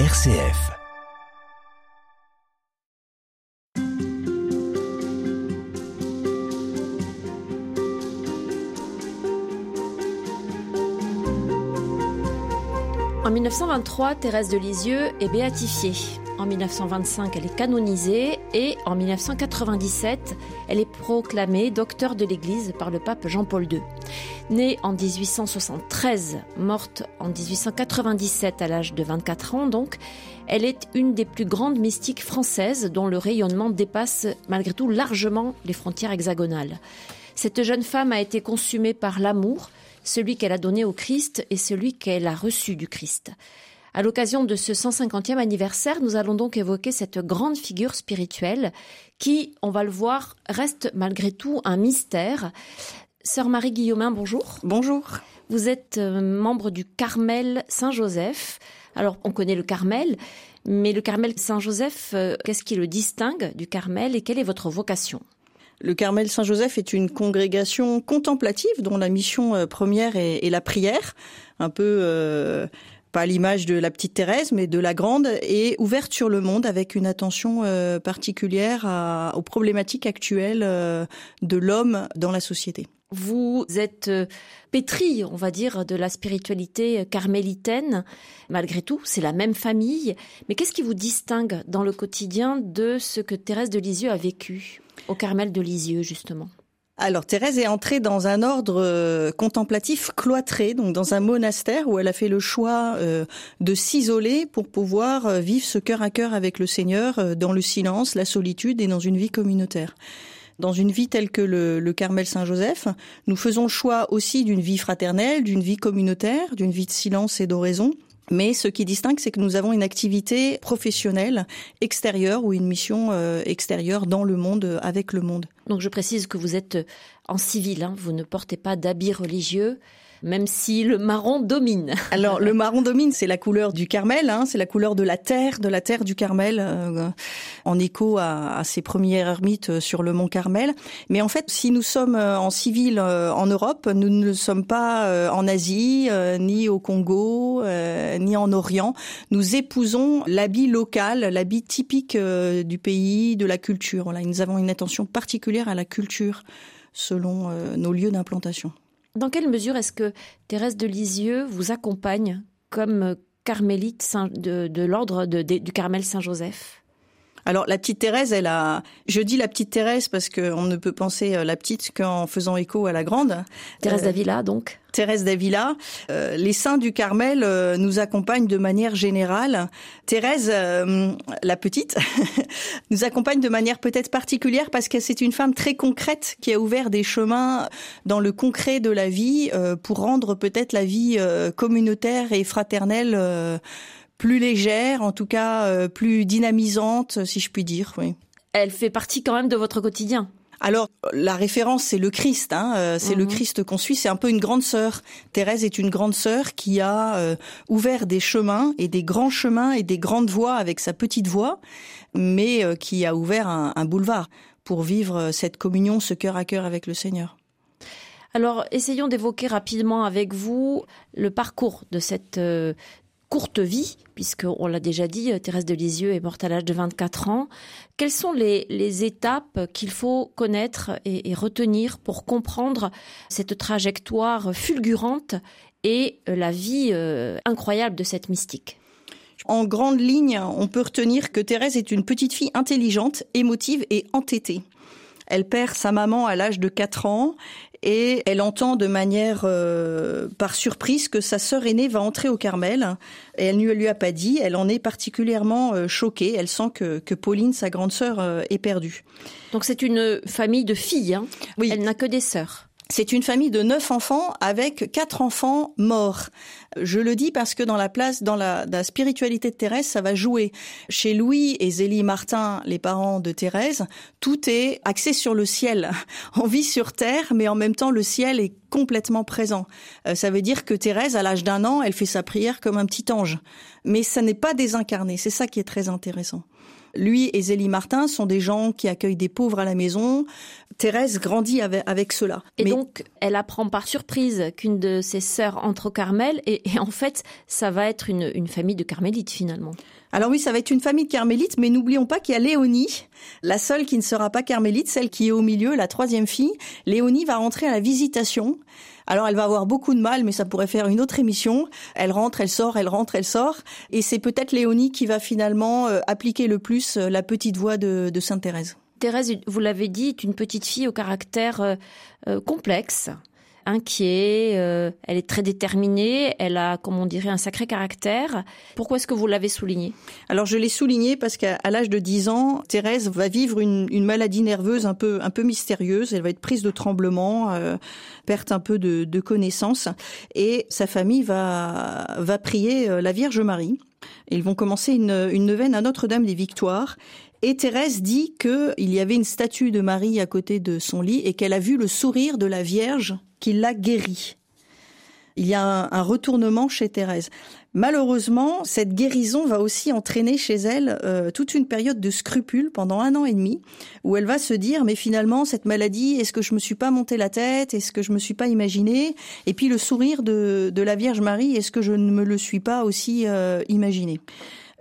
RCF. En 1923, Thérèse de Lisieux est béatifiée. En 1925, elle est canonisée et en 1997, elle est proclamée docteur de l'Église par le pape Jean-Paul II. Née en 1873, morte en 1897 à l'âge de 24 ans donc, elle est une des plus grandes mystiques françaises dont le rayonnement dépasse malgré tout largement les frontières hexagonales. Cette jeune femme a été consumée par l'amour, celui qu'elle a donné au Christ et celui qu'elle a reçu du Christ. À l'occasion de ce 150e anniversaire, nous allons donc évoquer cette grande figure spirituelle qui, on va le voir, reste malgré tout un mystère. Sœur Marie Guillaumin, bonjour. Bonjour. Vous êtes euh, membre du Carmel Saint-Joseph. Alors, on connaît le Carmel, mais le Carmel Saint-Joseph, euh, qu'est-ce qui le distingue du Carmel et quelle est votre vocation? Le Carmel Saint-Joseph est une congrégation contemplative dont la mission euh, première est, la prière, un peu euh, pas l'image de la petite Thérèse, mais de la grande, et ouverte sur le monde avec une attention euh, particulière aux problématiques actuelles de l'homme dans la société. Vous êtes pétri, on va dire, de la spiritualité carmélitaine. Malgré tout, c'est la même famille. Mais qu'est-ce qui vous distingue dans le quotidien de ce que Thérèse de Lisieux a vécu au Carmel de Lisieux, justement? Alors Thérèse est entrée dans un ordre euh, contemplatif cloîtré, donc dans un monastère où elle a fait le choix euh, de s'isoler pour pouvoir euh, vivre ce cœur à cœur avec le Seigneur dans le silence, la solitude et dans une vie communautaire. Dans une vie telle que le, le Carmel Saint-Joseph, nous faisons le choix aussi d'une vie fraternelle, d'une vie communautaire, d'une vie de silence et d'oraison. Mais ce qui distingue, c'est que nous avons une activité professionnelle extérieure ou une mission euh, extérieure dans le monde, euh, avec le monde. Donc je précise que vous êtes en civil, hein, vous ne portez pas d'habits religieux même si le marron domine. Alors le marron domine, c'est la couleur du Carmel, hein, c'est la couleur de la terre, de la terre du Carmel, euh, en écho à, à, ces premières ermites euh, sur le mont Carmel. Mais en fait, si nous sommes euh, en civil en Europe, nous ne sommes pas en Asie, ni au Congo, ni en Orient. Nous épousons l'habit local, l'habit typique du pays, de la culture. Voilà, nous avons une attention particulière à la culture selon nos lieux d'implantation. Dans quelle mesure est-ce que Thérèse de Lisieux vous accompagne comme carmélite de, l'ordre du Carmel Saint-Joseph? Alors la petite Thérèse, elle a. Je dis la petite Thérèse parce qu'on ne peut penser euh, la petite qu'en faisant écho à la grande. Thérèse euh, d'Avila, donc. Thérèse d'Avila. Euh, les saints du Carmel euh, nous accompagnent de manière générale. Thérèse, la petite, nous accompagne de manière peut-être particulière parce que c'est une femme très concrète qui a ouvert des chemins dans le concret de la vie pour rendre peut-être la vie communautaire et fraternelle plus légère, en tout cas euh, plus dynamisante, si je puis dire. Oui. Elle fait partie quand même de votre quotidien. Alors la référence c'est le Christ, hein, euh, c'est le mhm. Christ qu'on suit, c'est un peu une grande sœur. Thérèse est une grande sœur qui a euh, ouvert des chemins et des grands chemins et des grandes voies avec sa petite voix, mais qui a ouvert un, un, boulevard pour vivre cette communion, ce cœur à cœur avec le Seigneur. Alors essayons d'évoquer rapidement avec vous le parcours de cette courte vie, puisqu'on l'a déjà dit, Thérèse de Lisieux est morte à l'âge de 24 ans. Quelles sont les, étapes qu'il faut connaître et, retenir pour comprendre cette trajectoire fulgurante et la vie euh, incroyable de cette mystique? En grande ligne, on peut retenir que Thérèse est une petite fille intelligente, émotive et entêtée. Elle perd sa maman à l'âge de 4 ans et elle entend de manière euh, par surprise que sa sœur aînée va entrer au Carmel et elle ne lui a pas dit. Elle en est particulièrement euh, choquée. Elle sent que, que Pauline, sa grande sœur, euh, est perdue. Donc c'est une famille de filles. Hein? Oui. Elle n'a que des sœurs. C'est une famille de neuf enfants avec quatre enfants morts. Je le dis parce que dans la place, dans la, spiritualité de Thérèse, ça va jouer. Chez Louis et Zélie Martin, les parents de Thérèse, tout est axé sur le ciel. On vit sur terre, mais en même temps, le ciel est complètement présent. Euh, ça veut dire que Thérèse, à l'âge d'un an, elle fait sa prière comme un petit ange. Mais ça n'est pas désincarné. C'est ça qui est très intéressant. Lui et Zélie Martin sont des gens qui accueillent des pauvres à la maison. Thérèse grandit avec, cela. Et donc, elle apprend par surprise qu'une de ses sœurs entre au Carmel, et, en fait, ça va être une, une famille de carmélites finalement. Alors oui, ça va être une famille de carmélites, mais n'oublions pas qu'il y a Léonie, la seule qui ne sera pas carmélite, celle qui est au milieu, la troisième fille. Léonie va rentrer à la visitation. Alors elle va avoir beaucoup de mal, mais ça pourrait faire une autre émission. Elle rentre, elle sort, elle rentre, elle sort. Et c'est peut-être Léonie qui va finalement euh, appliquer le plus euh, la petite voix de, Sainte Thérèse. Thérèse, vous l'avez dit, est une petite fille au caractère euh, complexe inquiet, euh, elle est très déterminée, elle a, comme on dirait, un sacré caractère. Pourquoi est-ce que vous l'avez souligné? Alors je l'ai souligné parce qu'à l'âge de 10 ans, Thérèse va vivre une, maladie nerveuse un peu, un peu mystérieuse. Elle va être prise de tremblement, euh, perte un peu de, de connaissance, et sa famille va, va prier euh, la Vierge Marie. Ils vont commencer une, une neuvaine à Notre-Dame des Victoires et Thérèse dit qu'il y avait une statue de Marie à côté de son lit et qu'elle a vu le sourire de la Vierge qui l'a guérie. Il y a un, retournement chez Thérèse. Malheureusement, cette guérison va aussi entraîner chez elle euh, toute une période de scrupules pendant un an et demi, où elle va se dire mais finalement cette maladie, est-ce que je me suis pas monté la tête, est-ce que je me suis pas imaginé, et puis le sourire de, la Vierge Marie, est-ce que je ne me le suis pas aussi euh, imaginé?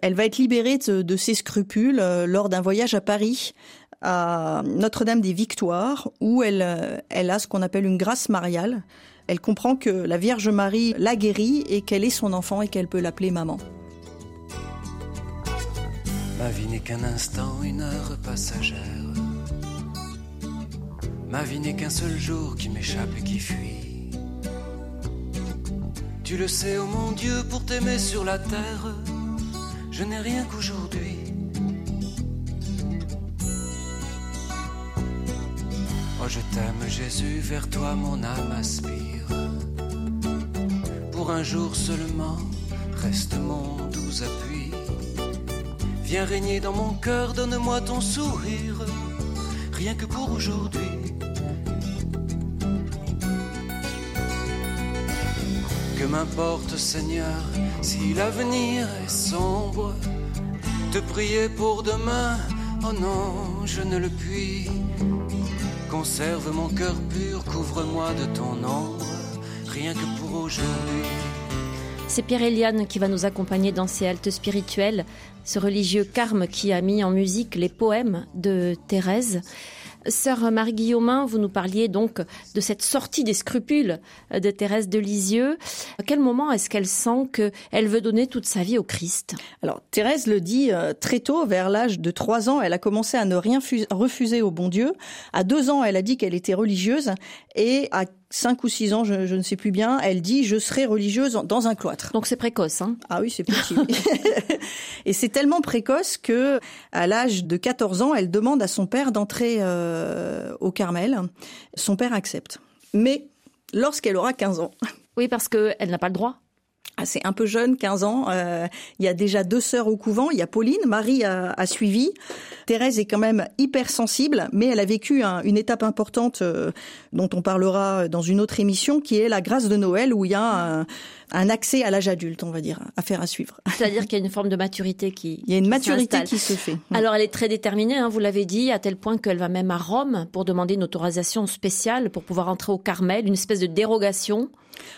Elle va être libérée de, ses scrupules euh, lors d'un voyage à Paris à Notre-Dame des Victoires, où elle, euh, elle a ce qu'on appelle une grâce mariale. Elle comprend que la Vierge Marie l'a guérie et qu'elle est son enfant et qu'elle peut l'appeler maman. Ma vie n'est qu'un instant, une heure passagère. Ma vie n'est qu'un seul jour qui m'échappe et qui fuit. Tu le sais, oh mon Dieu, pour t'aimer sur la terre je n'ai rien qu'aujourd'hui. Oh, je t'aime Jésus, vers toi mon âme aspire. Pour un jour seulement, reste mon doux appui. Viens régner dans mon cœur, donne-moi ton sourire, rien que pour aujourd'hui. Que m'importe Seigneur si l'avenir est sombre, te prier pour demain, oh non, je ne le puis. Conserve mon cœur pur, couvre-moi de ton ombre, rien que pour aujourd'hui. C'est Pierre Eliane qui va nous accompagner dans ces haltes spirituelles, ce religieux carme qui a mis en musique les poèmes de Thérèse. Sœur Marie-Guillaumin, vous nous parliez donc de cette sortie des scrupules de Thérèse de Lisieux. À quel moment est-ce qu'elle sent qu'elle veut donner toute sa vie au Christ? Alors, Thérèse le dit euh, très tôt, vers l'âge de trois ans, elle a commencé à ne rien refuser au bon Dieu. À deux ans, elle a dit qu'elle était religieuse. Et à cinq ou six ans, je, ne sais plus bien, elle dit je serai religieuse dans un cloître. Donc c'est précoce, hein Ah oui, c'est petit. et c'est tellement précoce que à l'âge de 14 ans, elle demande à son père d'entrer euh, au Carmel. Son père accepte. Mais lorsqu'elle aura 15 ans. Oui, parce qu'elle n'a pas le droit. Ah, c'est un peu jeune, 15 ans. Euh, il y a déjà deux sœurs au couvent. Il y a Pauline, Marie a, suivi. Thérèse est quand même hypersensible, mais elle a vécu une étape importante euh, dont on parlera dans une autre émission, qui est la grâce de Noël, où il y a un, accès à l'âge adulte, on va dire, à faire à suivre. C'est-à-dire qu'il y a une forme de maturité qui. Il y a une maturité qui se fait. Alors elle est très déterminée, hein, vous l'avez dit, à tel point qu'elle va même à Rome pour demander une autorisation spéciale pour pouvoir entrer au Carmel, une espèce de dérogation.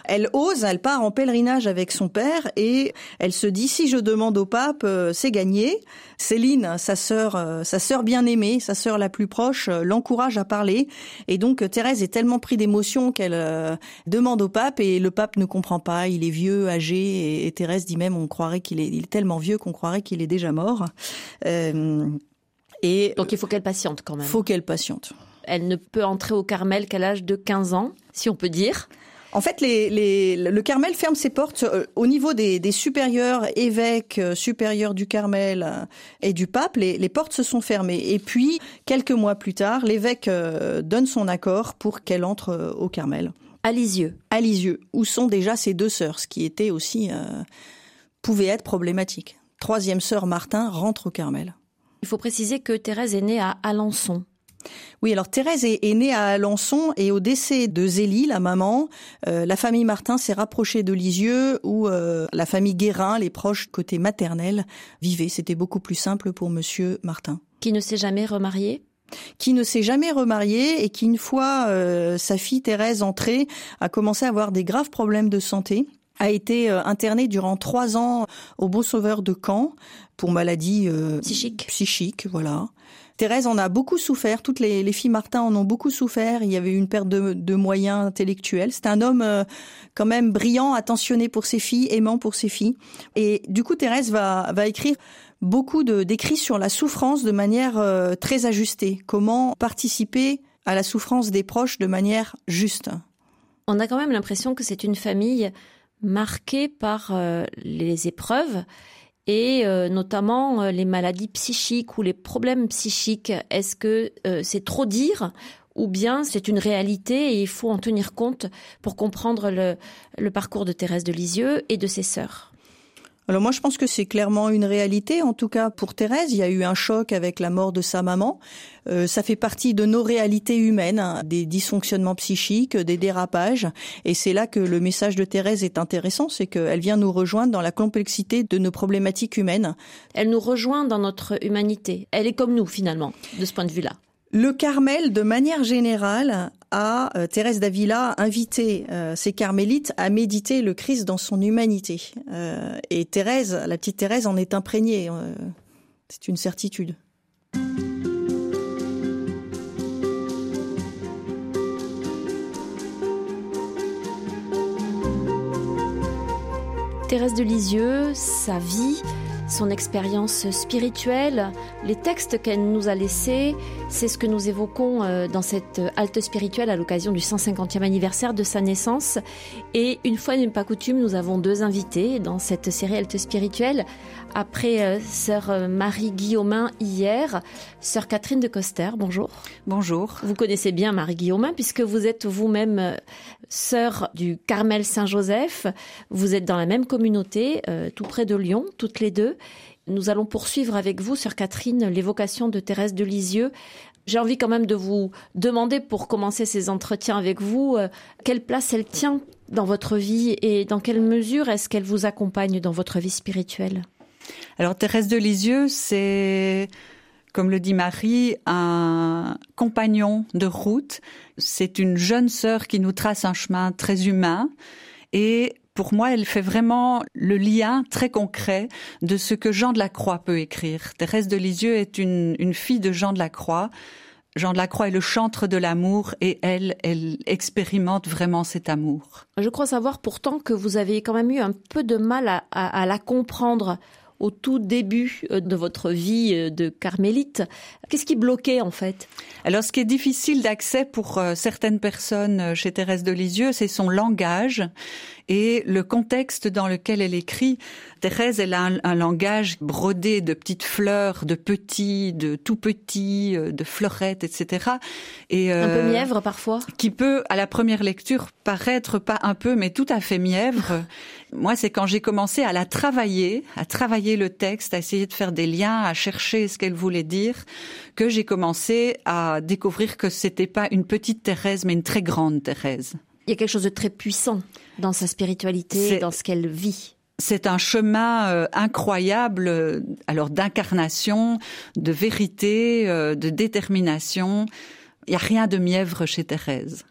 Elle ose, elle part en pèlerinage avec son père et elle se dit si je demande au pape, euh, c'est gagné. Céline, sa sœur, euh, sa sœur bien-aimée, sa sœur la plus proche, euh, l'encourage à parler et donc Thérèse est tellement prise d'émotion qu'elle demande au pape et le pape ne comprend pas, il est vieux, âgé et, Thérèse dit même on croirait qu'il est, il est tellement vieux qu'on croirait qu'il est déjà mort. et donc il faut qu'elle patiente quand même. Faut qu'elle patiente. Elle ne peut entrer au Carmel qu'à l'âge de 15 ans, si on peut dire. En fait, le Carmel ferme ses portes euh, au niveau des, supérieurs, évêques euh, supérieurs du Carmel euh, et du pape. Les, portes se sont fermées. Et puis, quelques mois plus tard, l'évêque donne son accord pour qu'elle entre au Carmel. À Lisieux. À Lisieux, où sont déjà ses deux sœurs, ce qui était aussi pouvait être problématique. Troisième sœur Martin rentre au Carmel. Il faut préciser que Thérèse est née à Alençon. Oui, alors Thérèse est, née à Alençon et au décès de Zélie, la maman, euh, la famille Martin s'est rapprochée de Lisieux où euh, la famille Guérin, les proches côté maternel, vivaient. C'était beaucoup plus simple pour monsieur Martin. Qui ne s'est jamais remarié? Qui ne s'est jamais remarié et qui, une fois euh, sa fille Thérèse entrée, a commencé à avoir des graves problèmes de santé a été internée durant trois ans au Beau Sauveur de Caen pour maladie psychique. Psychique, voilà. Thérèse en a beaucoup souffert, toutes les, filles Martin en ont beaucoup souffert, il y avait une perte de, moyens intellectuels. C'est un homme euh, quand même brillant, attentionné pour ses filles, aimant pour ses filles. Et du coup, Thérèse va, va écrire beaucoup d'écrits sur la souffrance de manière euh, très ajustée. Comment participer à la souffrance des proches de manière juste. On a quand même l'impression que c'est une famille marquée par euh, les épreuves et euh, notamment euh, les maladies psychiques ou les problèmes psychiques. Est-ce que euh, c'est trop dire ou bien c'est une réalité et il faut en tenir compte pour comprendre le, parcours de Thérèse de Lisieux et de ses sœurs? Alors moi je pense que c'est clairement une réalité, en tout cas pour Thérèse, il y a eu un choc avec la mort de sa maman. Euh, ça fait partie de nos réalités humaines, hein, des dysfonctionnements psychiques, des dérapages, et c'est là que le message de Thérèse est intéressant, c'est qu'elle vient nous rejoindre dans la complexité de nos problématiques humaines. Elle nous rejoint dans notre humanité. Elle est comme nous finalement, de ce point de vue-là. Le Carmel, de manière générale, a euh, Thérèse d'Avila invité euh, ses carmélites à méditer le Christ dans son humanité. Euh, et Thérèse, la petite Thérèse, en est imprégnée. C'est une certitude. Thérèse de Lisieux, sa vie, son expérience spirituelle, les textes qu'elle nous a laissés, c'est ce que nous évoquons euh, dans cette halte spirituelle à l'occasion du 150e anniversaire de sa naissance. Et une fois n'est pas coutume, nous avons deux invités dans cette série halte spirituelle. Après euh, sœur euh, Marie Guillaumin hier, sœur Catherine de Coster, bonjour. Bonjour. Vous connaissez bien Marie Guillaumin puisque vous êtes vous-même sœur du Carmel Saint-Joseph. Vous êtes dans la même communauté, tout près de Lyon, toutes les deux. Nous allons poursuivre avec vous, sœur Catherine, l'évocation de Thérèse de Lisieux. J'ai envie quand même de vous demander, pour commencer ces entretiens avec vous, euh, quelle place elle tient dans votre vie et dans quelle mesure est-ce qu'elle vous accompagne dans votre vie spirituelle? Alors Thérèse de Lisieux, c'est, comme le dit Marie, un compagnon de route. C'est une jeune sœur qui nous trace un chemin très humain et pour moi, elle fait vraiment le lien très concret de ce que Jean de la Croix peut écrire. Thérèse de Lisieux est une, une fille de Jean de la Croix. Jean de la Croix est le chantre de l'amour et elle, elle expérimente vraiment cet amour. Je crois savoir pourtant que vous avez quand même eu un peu de mal à, à la comprendre au tout début euh, de votre vie euh, de carmélite. Qu'est-ce qui bloquait en fait? Alors ce qui est difficile d'accès pour euh, certaines personnes chez Thérèse de Lisieux, c'est son langage et le contexte dans lequel elle écrit. Thérèse, elle a un, langage brodé de petites fleurs, de petits, de tout petits, de fleurettes, etc. Et un peu mièvre parfois. Qui peut, à la première lecture, paraître pas un peu, mais tout à fait mièvre. Moi, c'est quand j'ai commencé à la travailler, à travailler le texte, à essayer de faire des liens, à chercher ce qu'elle voulait dire, que j'ai commencé à découvrir que c'était pas une petite Thérèse, mais une très grande Thérèse. Il y a quelque chose de très puissant dans sa spiritualité, dans ce qu'elle vit. C'est un chemin euh, incroyable, euh, alors d'incarnation, de vérité, euh, de détermination. Il n'y a rien de mièvre chez Thérèse.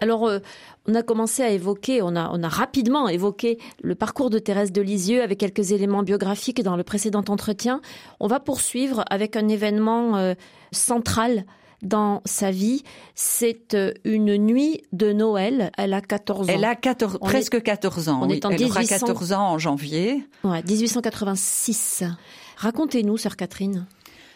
Alors, euh, on a commencé à évoquer, on a, on a rapidement évoqué le parcours de Thérèse de Lisieux avec quelques éléments biographiques dans le précédent entretien. On va poursuivre avec un événement euh, central dans sa vie. C'est euh, une nuit de Noël. Elle a 14 ans. Elle a 14, presque 14 ans. On est en Elle aura 14 ans en janvier. Ouais, 1886. Racontez-nous, sœur Catherine.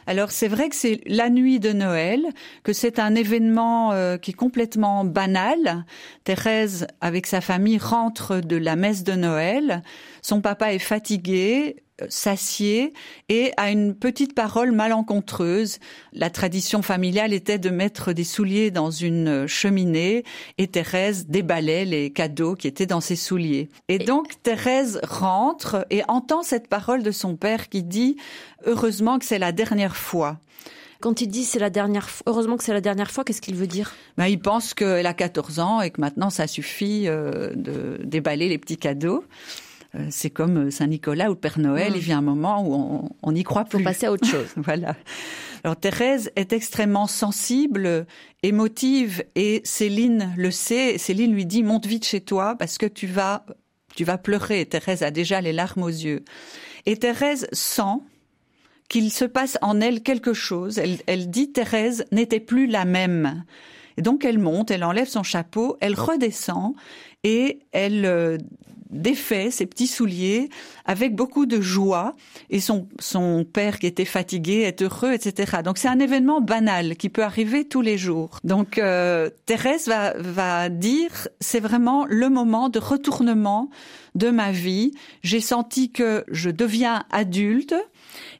Alors c'est vrai que c'est la nuit de Noël, que c'est un événement euh, qui est complètement banal. Thérèse, avec sa famille, rentre de la messe de Noël. Son papa est fatigué, s'assied et a une petite parole malencontreuse. La tradition familiale était de mettre des souliers dans une cheminée et Thérèse déballait les cadeaux qui étaient dans ses souliers. Et donc Thérèse rentre et entend cette parole de son père qui dit heureusement que c'est la dernière fois. Quand il dit c'est la dernière fois, heureusement que c'est la dernière fois, qu'est-ce qu'il veut dire? Ben, Il pense qu'elle a 14 ans et que maintenant ça suffit euh, de déballer les petits cadeaux. Euh, c'est comme euh, Saint-Nicolas ou Père Noël, mm. il vient un moment où on n'y croit plus. Faut passer à autre chose. voilà. Alors Thérèse est extrêmement sensible, émotive et Céline le sait. Céline lui dit monte vite chez toi parce que tu vas tu vas pleurer. Thérèse a déjà les larmes aux yeux. Et Thérèse sent qu'il se passe en elle quelque chose. Elle, elle dit Thérèse n'était plus la même. Et donc elle monte, elle enlève son chapeau, elle redescend et elle euh, défait ses petits souliers avec beaucoup de joie et son, son père qui était fatigué est heureux, etc. Donc c'est un événement banal qui peut arriver tous les jours. Donc euh, Thérèse va, va dire c'est vraiment le moment de retournement de ma vie. J'ai senti que je deviens adulte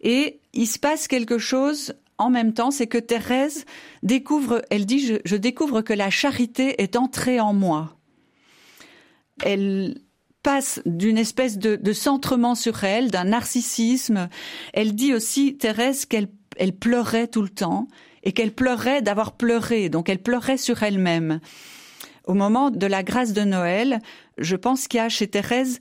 et il se passe quelque chose en même temps, c'est que Thérèse découvre, elle dit, je, je découvre que la charité est entrée en moi. Elle passe d'une espèce de, centrement sur elle, d'un narcissisme. Elle dit aussi, Thérèse, qu'elle elle pleurait tout le temps et qu'elle pleurait d'avoir pleuré, donc elle pleurait sur elle-même. Au moment de la grâce de Noël, je pense qu'il y a chez Thérèse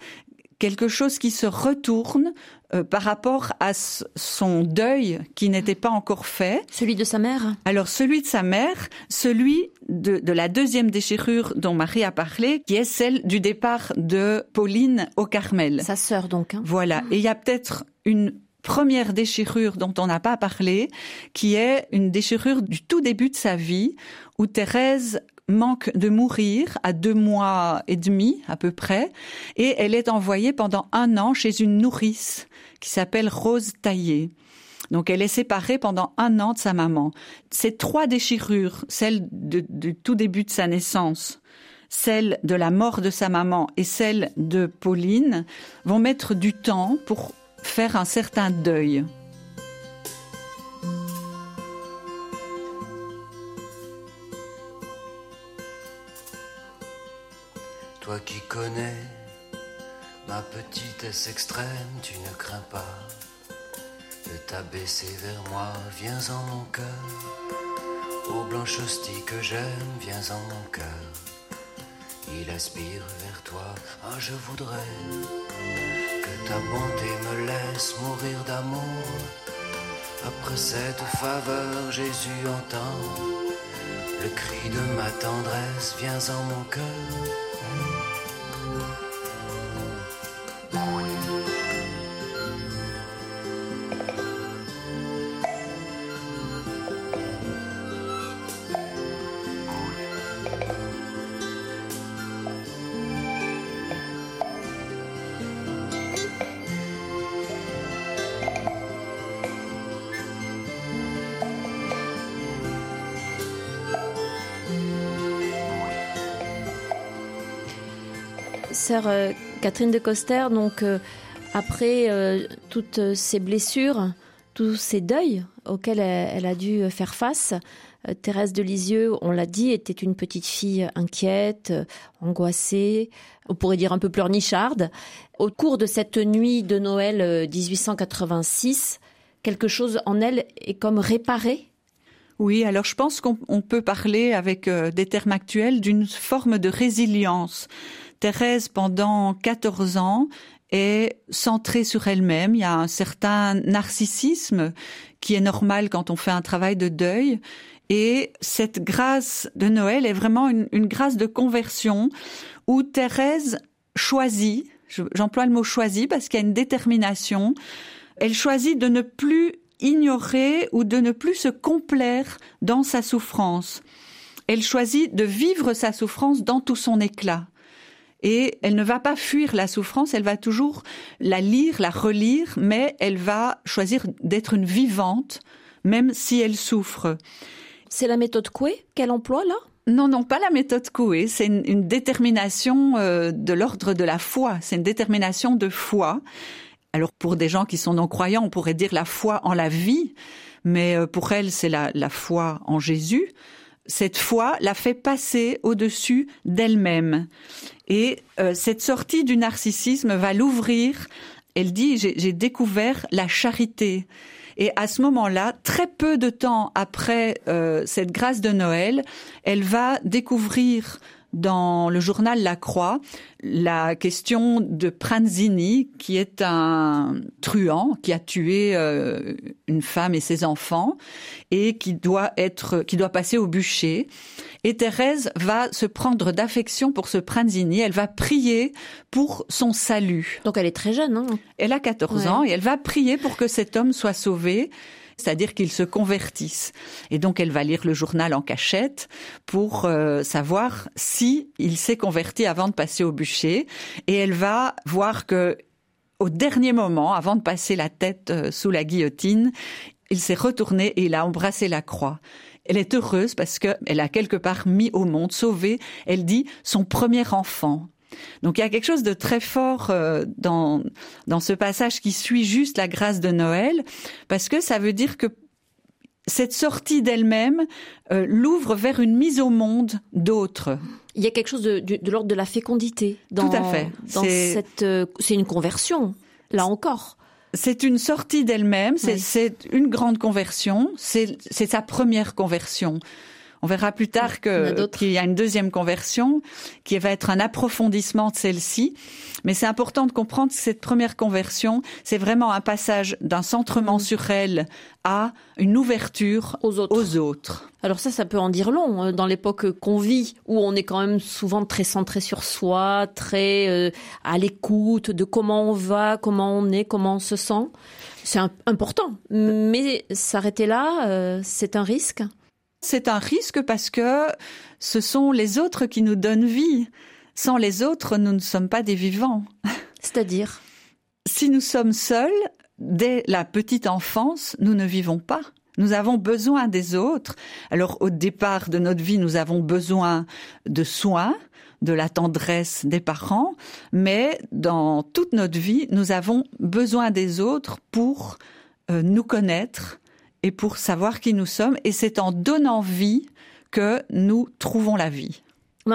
quelque chose qui se retourne euh, par rapport à son deuil qui n'était pas encore fait. Celui de sa mère Alors celui de sa mère, celui de, de, la deuxième déchirure dont Marie a parlé, qui est celle du départ de Pauline au Carmel. Sa sœur donc. Hein. Voilà. Et il y a peut-être une première déchirure dont on n'a pas parlé, qui est une déchirure du tout début de sa vie, où Thérèse manque de mourir à deux mois et demi à peu près, et elle est envoyée pendant un an chez une nourrice qui s'appelle Rose Taillé. Donc elle est séparée pendant un an de sa maman. Ces trois déchirures, celle du tout début de sa naissance, celle de la mort de sa maman et celle de Pauline, vont mettre du temps pour faire un certain deuil. Toi qui connais ma petitesse extrême, tu ne crains pas de t'abaisser vers moi. Viens en mon cœur, ô blanche hostie que j'aime, viens en mon cœur. Il aspire vers toi, ah je voudrais que ta bonté me laisse mourir d'amour. Après cette faveur, Jésus entend le cri de ma tendresse, viens en mon cœur. Sœur euh, Catherine de Coster, donc euh, après euh, toutes ces blessures, tous ces deuils auxquels elle, a dû faire face, Thérèse de Lisieux, on l'a dit, était une petite fille inquiète, angoissée, on pourrait dire un peu pleurnicharde. Au cours de cette nuit de Noël 1886, quelque chose en elle est comme réparé? Oui, alors je pense qu'on peut parler avec des termes actuels d'une forme de résilience. Thérèse, pendant 14 ans, est centrée sur elle-même. Il y a un certain narcissisme qui est normal quand on fait un travail de deuil. Et cette grâce de Noël est vraiment une, grâce de conversion où Thérèse choisit, j'emploie le mot choisit parce qu'il y a une détermination, elle choisit de ne plus ignorer ou de ne plus se complaire dans sa souffrance. Elle choisit de vivre sa souffrance dans tout son éclat et elle ne va pas fuir la souffrance, elle va toujours la lire, la relire, mais elle va choisir d'être une vivante, même si elle souffre. C'est la méthode Coué qu'elle emploie là? Non, non, pas la méthode Coué. C'est une, détermination euh, de l'ordre de la foi. C'est une détermination de foi. Alors pour des gens qui sont non-croyants, on pourrait dire la foi en la vie, mais euh, pour elle, c'est la, la foi en Jésus. Cette foi la fait passer au-dessus d'elle-même. Et euh, cette sortie du narcissisme va l'ouvrir. Elle dit, j'ai découvert la charité. Et à ce moment-là, très peu de temps après euh, cette grâce de Noël, elle va découvrir dans le journal La Croix la question de Pranzini, qui est un truand qui a tué euh, une femme et ses enfants et qui doit être, qui doit passer au bûcher. Et Thérèse va se prendre d'affection pour ce Pranzini. Elle va prier pour son salut. Donc elle est très jeune, hein Elle a 14 ans et elle va prier pour que cet homme soit sauvé c'est-à-dire qu'ils se convertissent. Et donc elle va lire le journal en cachette pour euh, savoir si il s'est converti avant de passer au bûcher. Et elle va voir que au dernier moment, avant de passer la tête euh, sous la guillotine, il s'est retourné et il a embrassé la croix. Elle est heureuse parce qu'elle a quelque part mis au monde, sauvé, elle dit, son premier enfant. Donc il y a quelque chose de très fort euh, dans, dans ce passage qui suit juste la grâce de Noël, parce que ça veut dire que cette sortie d'elle-même euh, l'ouvre vers une mise au monde d'autres. Il y a quelque chose de, de, l'ordre de la fécondité dans, Tout à fait. cette, euh, c'est une conversion, là encore. C'est une sortie d'elle-même, c'est une grande conversion, c'est sa première conversion. On verra plus tard qu'il y a une deuxième conversion qui va être un approfondissement de celle-ci. Mais c'est important de comprendre que cette première conversion, c'est vraiment un passage d'un centrement mm. sur elle à une ouverture aux autres. Alors ça, ça peut en dire long hein, dans l'époque qu'on vit, où on est quand même souvent très centré sur soi, très euh, à l'écoute de comment on va, comment on est, comment on se sent. C'est important, mais s'arrêter là, euh, c'est un risque. C'est un risque parce que ce sont les autres qui nous donnent vie. Sans les autres, nous ne sommes pas des vivants. C'est-à-dire? Si nous sommes seuls, dès la petite enfance, nous ne vivons pas. Nous avons besoin des autres. Alors au départ de notre vie, nous avons besoin de soins, de la tendresse des parents, mais dans toute notre vie, nous avons besoin des autres pour euh, nous connaître, et pour savoir qui nous sommes. Et c'est en donnant vie que nous trouvons la vie.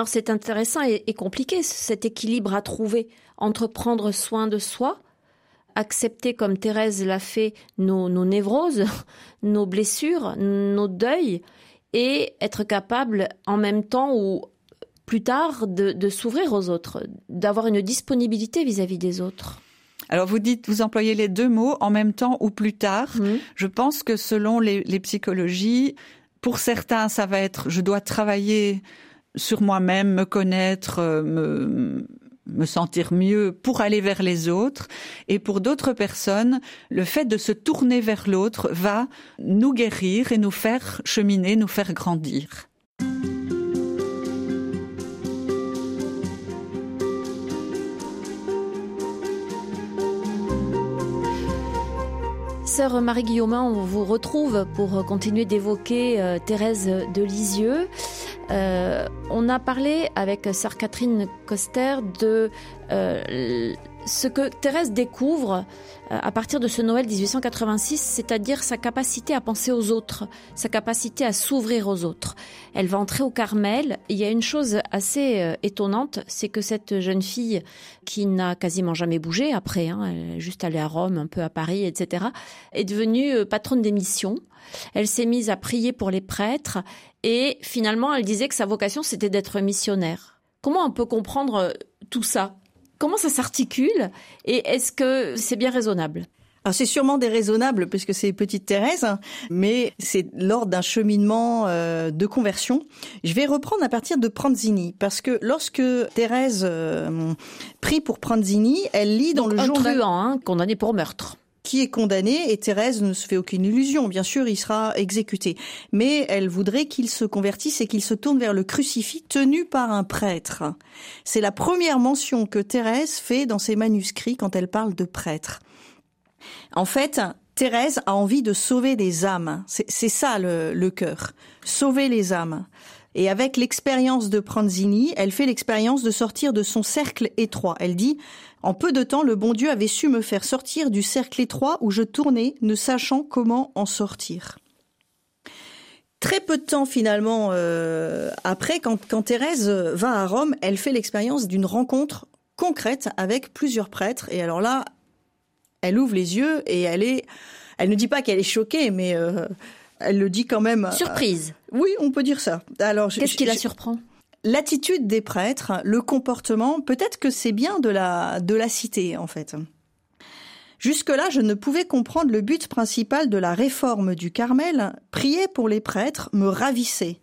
C'est intéressant et, compliqué cet équilibre à trouver entre prendre soin de soi, accepter comme Thérèse l'a fait nos, névroses, nos blessures, nos deuils, et être capable en même temps ou plus tard de, s'ouvrir aux autres, d'avoir une disponibilité vis à -vis des autres. Alors vous dites, vous employez les deux mots en même temps ou plus tard. Mmh. Je pense que selon les, psychologies, pour certains, ça va être je dois travailler sur moi-même, me connaître, euh, me, me sentir mieux pour aller vers les autres. Et pour d'autres personnes, le fait de se tourner vers l'autre va nous guérir et nous faire cheminer, nous faire grandir. Sœur Marie-Guillaumin, on vous retrouve pour continuer d'évoquer euh, Thérèse de Lisieux. Euh, on a parlé avec Sœur Catherine Coster de euh, ce que Thérèse découvre euh, à partir de ce Noël 1886, c'est-à-dire sa capacité à penser aux autres, sa capacité à s'ouvrir aux autres. Elle va entrer au Carmel. il y a une chose assez euh, étonnante, c'est que cette jeune fille qui n'a quasiment jamais bougé après, hein, elle est juste allée à Rome, un peu à Paris, etc., est devenue euh, patronne des missions. Elle s'est mise à prier pour les prêtres et finalement elle disait que sa vocation c'était d'être missionnaire. Comment on peut comprendre tout ça? Comment ça s'articule et est-ce que c'est bien raisonnable? Alors c'est sûrement déraisonnable puisque c'est petite Thérèse, mais c'est lors d'un cheminement euh, de conversion. Je vais reprendre à partir de Pranzini parce que lorsque Thérèse euh, prie pour Pranzini, elle lit dans le un journal truand, hein, condamné pour meurtre qui est condamné et Thérèse ne se fait aucune illusion. Bien sûr, il sera exécuté. Mais elle voudrait qu'il se convertisse et qu'il se tourne vers le crucifix tenu par un prêtre. C'est la première mention que Thérèse fait dans ses manuscrits quand elle parle de prêtre. En fait, Thérèse a envie de sauver des âmes. C'est ça le, le cœur. Sauver les âmes. Et avec l'expérience de Pranzini, elle fait l'expérience de sortir de son cercle étroit. Elle dit en peu de temps, le bon Dieu avait su me faire sortir du cercle étroit où je tournais, ne sachant comment en sortir. Très peu de temps finalement euh, après, quand, quand Thérèse va à Rome, elle fait l'expérience d'une rencontre concrète avec plusieurs prêtres. Et alors là, elle ouvre les yeux et elle est elle ne dit pas qu'elle est choquée, mais elle le dit quand même. Surprise. Oui, on peut dire ça. Alors, qu'est-ce qui la surprend? L'attitude des prêtres, le comportement, peut-être que c'est bien de la de la citer en fait. Jusque-là, je ne pouvais comprendre le but principal de la réforme du Carmel. Prier pour les prêtres me ravissait.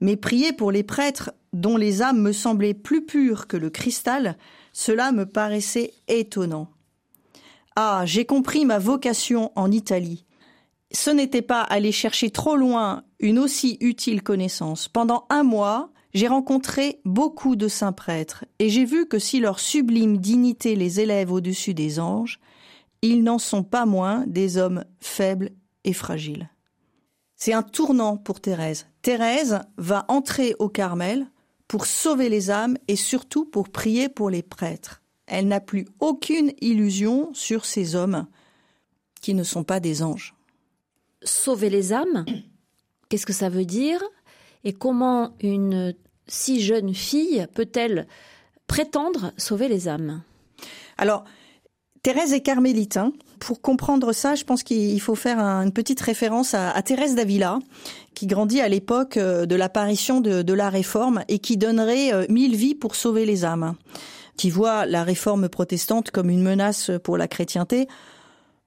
Mais prier pour les prêtres dont les âmes me semblaient plus pures que le cristal, cela me paraissait étonnant. Ah, j'ai compris ma vocation en Italie. Ce n'était pas aller chercher trop loin une aussi utile connaissance. Pendant un mois, j'ai rencontré beaucoup de saints prêtres, et j'ai vu que si leur sublime dignité les élève au-dessus des anges, ils n'en sont pas moins des hommes faibles et fragiles. C'est un tournant pour Thérèse. Thérèse va entrer au Carmel pour sauver les âmes et surtout pour prier pour les prêtres. Elle n'a plus aucune illusion sur ces hommes qui ne sont pas des anges. Sauver les âmes, qu'est-ce que ça veut dire Et comment une si jeune fille peut-elle prétendre sauver les âmes? Alors, Thérèse est carmélite. Hein. Pour comprendre ça, je pense qu'il faut faire une petite référence à, Thérèse d'Avila, qui grandit à l'époque euh, de l'apparition de, la Réforme et qui donnerait euh, mille vies pour sauver les âmes, qui voit la Réforme protestante comme une menace pour la chrétienté.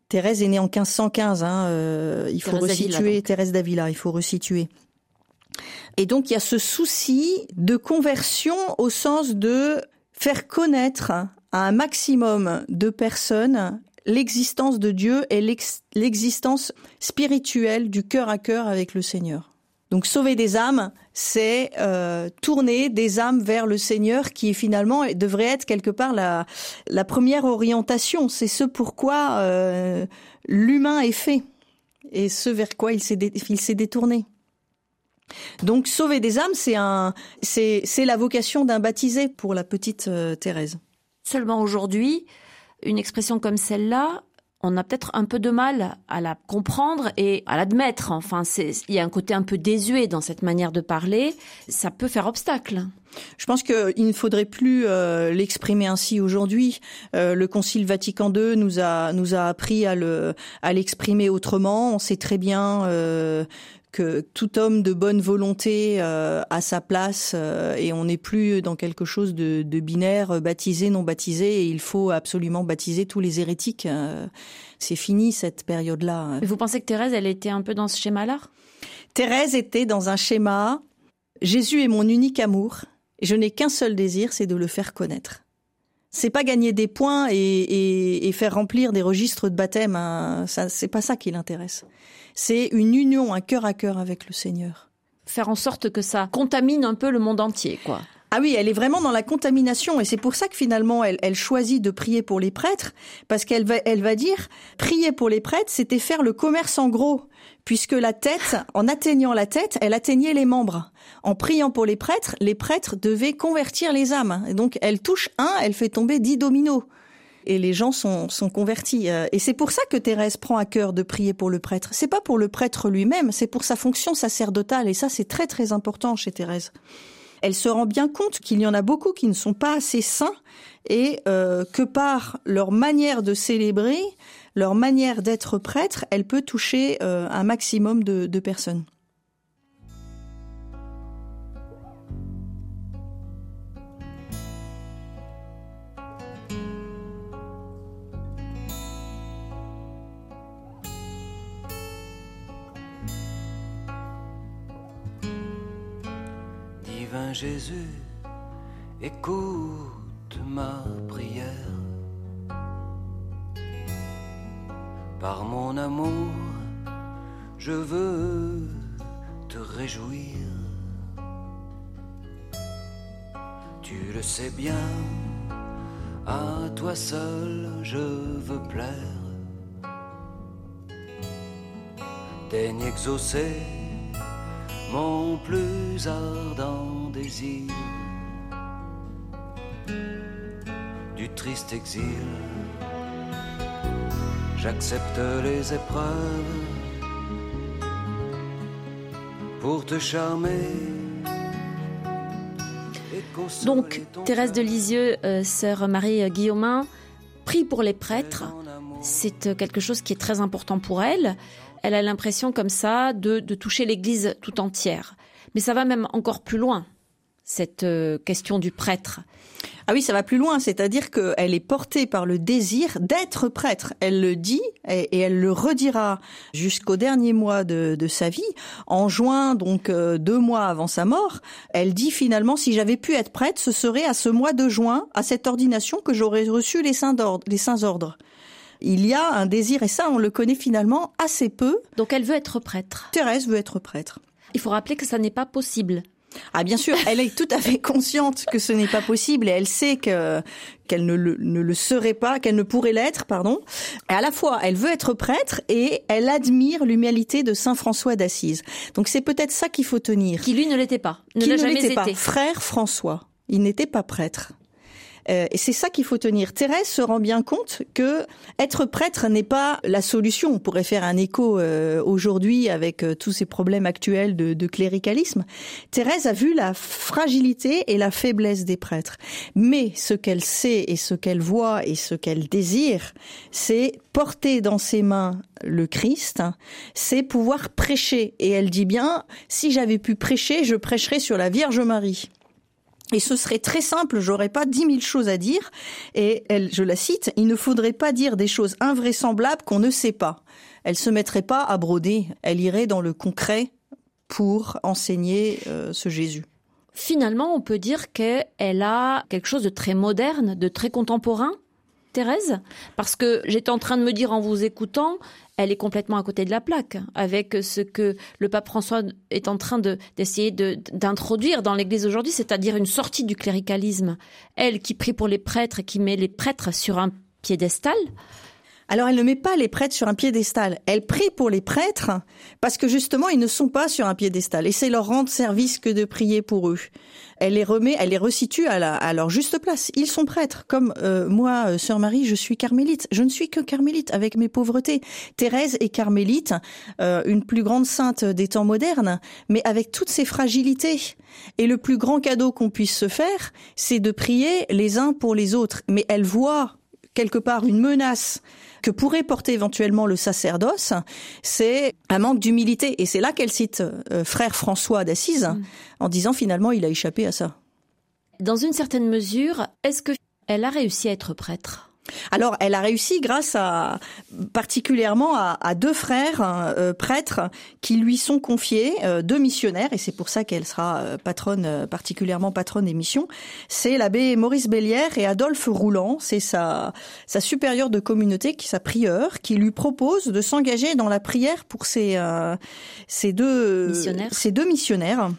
Thérèse est née en 1515. Hein, euh, il faut resituer Thérèse d'Avila. Il faut resituer. Et donc il y a ce souci de conversion au sens de faire connaître à un maximum de personnes l'existence de Dieu et l'existence spirituelle du cœur à cœur avec le Seigneur. Donc sauver des âmes, c'est euh, tourner des âmes vers le Seigneur qui finalement devrait être quelque part la, la première orientation. C'est ce pourquoi euh, l'humain est fait et ce vers quoi il s'est détourné. Donc sauver des âmes, c'est c'est la vocation d'un baptisé pour la petite euh, Thérèse. Seulement aujourd'hui, une expression comme celle-là, on a peut-être un peu de mal à la comprendre et à l'admettre. Enfin, il y a un côté un peu désuet dans cette manière de parler. Ça peut faire obstacle. Je pense qu'il ne faudrait plus euh, l'exprimer ainsi aujourd'hui. Euh, le Concile Vatican II nous a nous a appris à le à l'exprimer autrement. On sait très bien euh, que tout homme de bonne volonté euh, a sa place euh, et on n'est plus dans quelque chose de, binaire, euh, baptisé, non baptisé, et il faut absolument baptiser tous les hérétiques. c'est fini cette période-là. Vous pensez que Thérèse, elle était un peu dans ce schéma-là? Thérèse était dans un schéma Jésus est mon unique amour, et je n'ai qu'un seul désir, c'est de le faire connaître. C'est pas gagner des points et, faire remplir des registres de baptême. Hein. Ça, c'est pas ça qui l'intéresse c'est une union, un cœur à cœur avec le Seigneur. Faire en sorte que ça contamine un peu le monde entier, quoi. Ah oui, elle est vraiment dans la contamination et c'est pour ça que finalement elle, elle choisit de prier pour les prêtres parce qu'elle va, elle va dire prier pour les prêtres, c'était faire le commerce en gros puisque la tête, en atteignant la tête, elle atteignait les membres. En priant pour les prêtres, les prêtres devaient convertir les âmes. Et donc elle touche un, elle fait tomber dix dominos et les gens sont, sont convertis. Euh, et c'est pour ça que Thérèse prend à cœur de prier pour le prêtre. C'est pas pour le prêtre lui-même, c'est pour sa fonction sacerdotale. Et ça, c'est très très important chez Thérèse. Elle se rend bien compte qu'il y en a beaucoup qui ne sont pas assez saints et euh, que par leur manière de célébrer, leur manière d'être prêtre, elle peut toucher euh, un maximum de personnes. Jésus, écoute ma prière. Par mon amour, je veux te réjouir. Tu le sais bien, à toi seul je veux plaire. Daigne exaucer mon plus ardent désir du triste exil. J'accepte les épreuves pour te charmer. Donc, Thérèse de Lisieux, euh, sœur Marie Guillaumin, prie pour les prêtres c'est quelque chose qui est très important pour elle. Elle a l'impression comme ça de, toucher l'Église tout entière. Mais ça va même encore plus loin, cette euh, question du prêtre. Ah oui, ça va plus loin, c'est-à-dire qu'elle est portée par le désir d'être prêtre. Elle le dit et, elle le redira jusqu'au dernier mois de, sa vie. En juin, donc euh, deux mois avant sa mort, elle dit finalement si j'avais pu être prêtre, ce serait à ce mois de juin, à cette ordination, que j'aurais reçu les saints ordres. Il y a un désir, et ça on le connaît finalement assez peu. Donc elle veut être prêtre. Thérèse veut être prêtre. Il faut rappeler que ça n'est pas possible. Ah bien sûr, elle est tout à fait consciente que ce n'est pas possible et elle sait que qu'elle ne le, ne le serait pas, qu'elle ne pourrait l'être, pardon. Et à la fois, elle veut être prêtre et elle admire l'humanité de Saint François d'Assise. Donc c'est peut-être ça qu'il faut tenir. Qui lui ne l'était pas, ne l'a jamais été. Pas. Frère François, il n'était pas prêtre. Euh, et c'est ça qu'il faut tenir. Thérèse se rend bien compte que être prêtre n'est pas la solution. On pourrait faire un écho euh, aujourd'hui avec euh, tous ces problèmes actuels de, de, cléricalisme. Thérèse a vu la fragilité et la faiblesse des prêtres. Mais ce qu'elle sait et ce qu'elle voit et ce qu'elle désire, c'est porter dans ses mains le Christ, c'est pouvoir prêcher. Et elle dit bien, si j'avais pu prêcher, je prêcherais sur la Vierge Marie. Et ce serait très simple, j'aurais pas dix mille choses à dire. Et elle, je la cite, il ne faudrait pas dire des choses invraisemblables qu'on ne sait pas. Elle se mettrait pas à broder, elle irait dans le concret pour enseigner euh, ce Jésus. Finalement, on peut dire qu'elle a quelque chose de très moderne, de très contemporain, Thérèse, parce que j'étais en train de me dire en vous écoutant, elle est complètement à côté de la plaque avec ce que le pape François est en train de, d'essayer d'introduire dans l'Église aujourd'hui, c'est-à-dire une sortie du cléricalisme. Elle qui prie pour les prêtres et qui met les prêtres sur un piédestal, alors elle ne met pas les prêtres sur un piédestal. Elle prie pour les prêtres parce que justement ils ne sont pas sur un piédestal et c'est leur rendre service que de prier pour eux. Elle les remet, elle les resitue à, à leur juste place. Ils sont prêtres, comme euh, moi, euh, sœur Marie, je suis carmélite. Je ne suis que carmélite avec mes pauvretés. Thérèse est carmélite, euh, une plus grande sainte des temps modernes, mais avec toutes ses fragilités. Et le plus grand cadeau qu'on puisse se faire, c'est de prier les uns pour les autres. Mais elle voit quelque part une menace que pourrait porter éventuellement le sacerdoce, c'est un manque d'humilité. Et c'est là qu'elle cite euh, frère François d'Assise, mm. en disant finalement il a échappé à ça. Dans une certaine mesure, est-ce qu'elle a réussi à être prêtre? Alors, elle a réussi grâce à particulièrement à, deux frères euh, prêtres qui lui sont confiés, euh, deux missionnaires, et c'est pour ça qu'elle sera euh, patronne, particulièrement patronne des missions. C'est l'abbé Maurice Bélière et Adolphe Roulant. C'est sa, sa supérieure de communauté, qui sa prieure, qui lui propose de s'engager dans la prière pour ces, ces deux missionnaires. Ces deux missionnaires.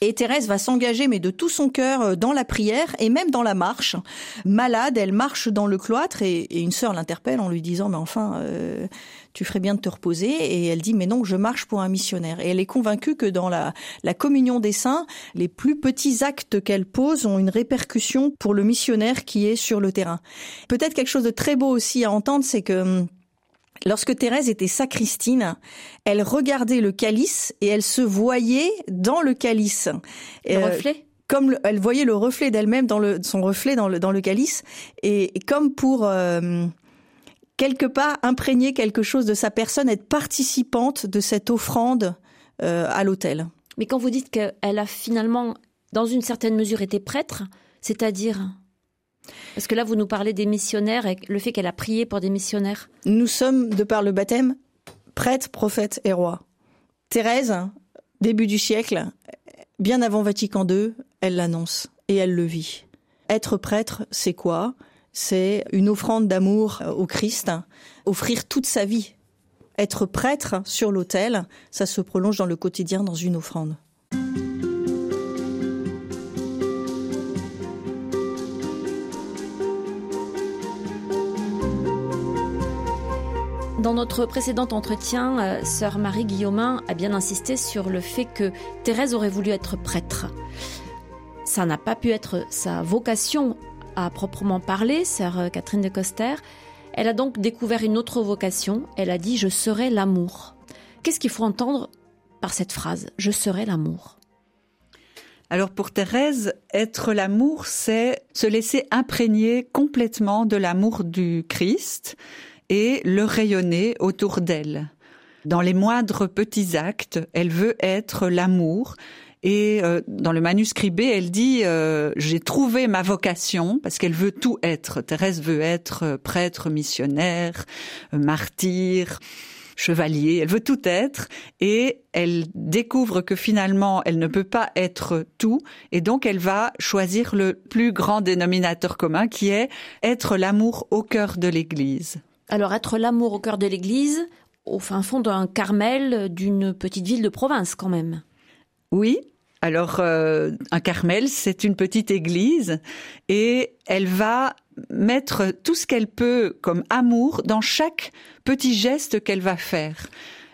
Et Thérèse va s'engager, mais de tout son cœur, euh, dans la prière et même dans la marche. Malade, elle marche dans le cloître et, une sœur l'interpelle en lui disant, mais enfin, euh, tu ferais bien de te reposer. Et elle dit, mais non, je marche pour un missionnaire. Et elle est convaincue que dans la, communion des saints, les plus petits actes qu'elle pose ont une répercussion pour le missionnaire qui est sur le terrain. Peut-être quelque chose de très beau aussi à entendre, c'est que hum, Lorsque Thérèse était sacristine, elle regardait le calice et elle se voyait dans le calice. Le euh, reflet? comme elle voyait le reflet d'elle-même dans le son reflet dans le dans le calice et, comme pour euh, quelque part imprégner quelque chose de sa personne, être participante de cette offrande euh, à l'autel. Mais quand vous dites qu'elle a finalement, dans une certaine mesure, été prêtre, c'est-à-dire parce que là, vous nous parlez des missionnaires et le fait qu'elle a prié pour des missionnaires. Nous sommes, de par le baptême, prêtres, prophètes et rois. Thérèse, début du siècle, bien avant Vatican II, elle l'annonce et elle le vit. Être prêtre, c'est quoi? C'est une offrande d'amour au Christ, offrir toute sa vie. Être prêtre sur l'autel, ça se prolonge dans le quotidien dans une offrande. Dans notre précédent entretien, euh, sœur Marie Guillaumin a bien insisté sur le fait que Thérèse aurait voulu être prêtre. Ça n'a pas pu être sa vocation à proprement parler, sœur euh, Catherine de Coster. Elle a donc découvert une autre vocation. Elle a dit Je serai l'amour. Qu'est-ce qu'il faut entendre par cette phrase Je serai l'amour alors pour Thérèse, être l'amour, c'est se laisser imprégner complètement de l'amour du Christ et le rayonner autour d'elle. Dans les moindres petits actes, elle veut être l'amour. Et euh, dans le manuscrit B, elle dit euh, j'ai trouvé ma vocation parce qu'elle veut tout être. Thérèse veut être euh, prêtre, missionnaire, martyr, chevalier. Elle veut tout être et elle découvre que finalement elle ne peut pas être tout et donc elle va choisir le plus grand dénominateur commun qui est être l'amour au cœur de l'Église. Alors être l'amour au cœur de l'Église, au fin fond d'un Carmel d'une petite ville de province quand même. Oui. Alors euh, un Carmel, c'est une petite église et elle va mettre tout ce qu'elle peut comme amour dans chaque petit geste qu'elle va faire.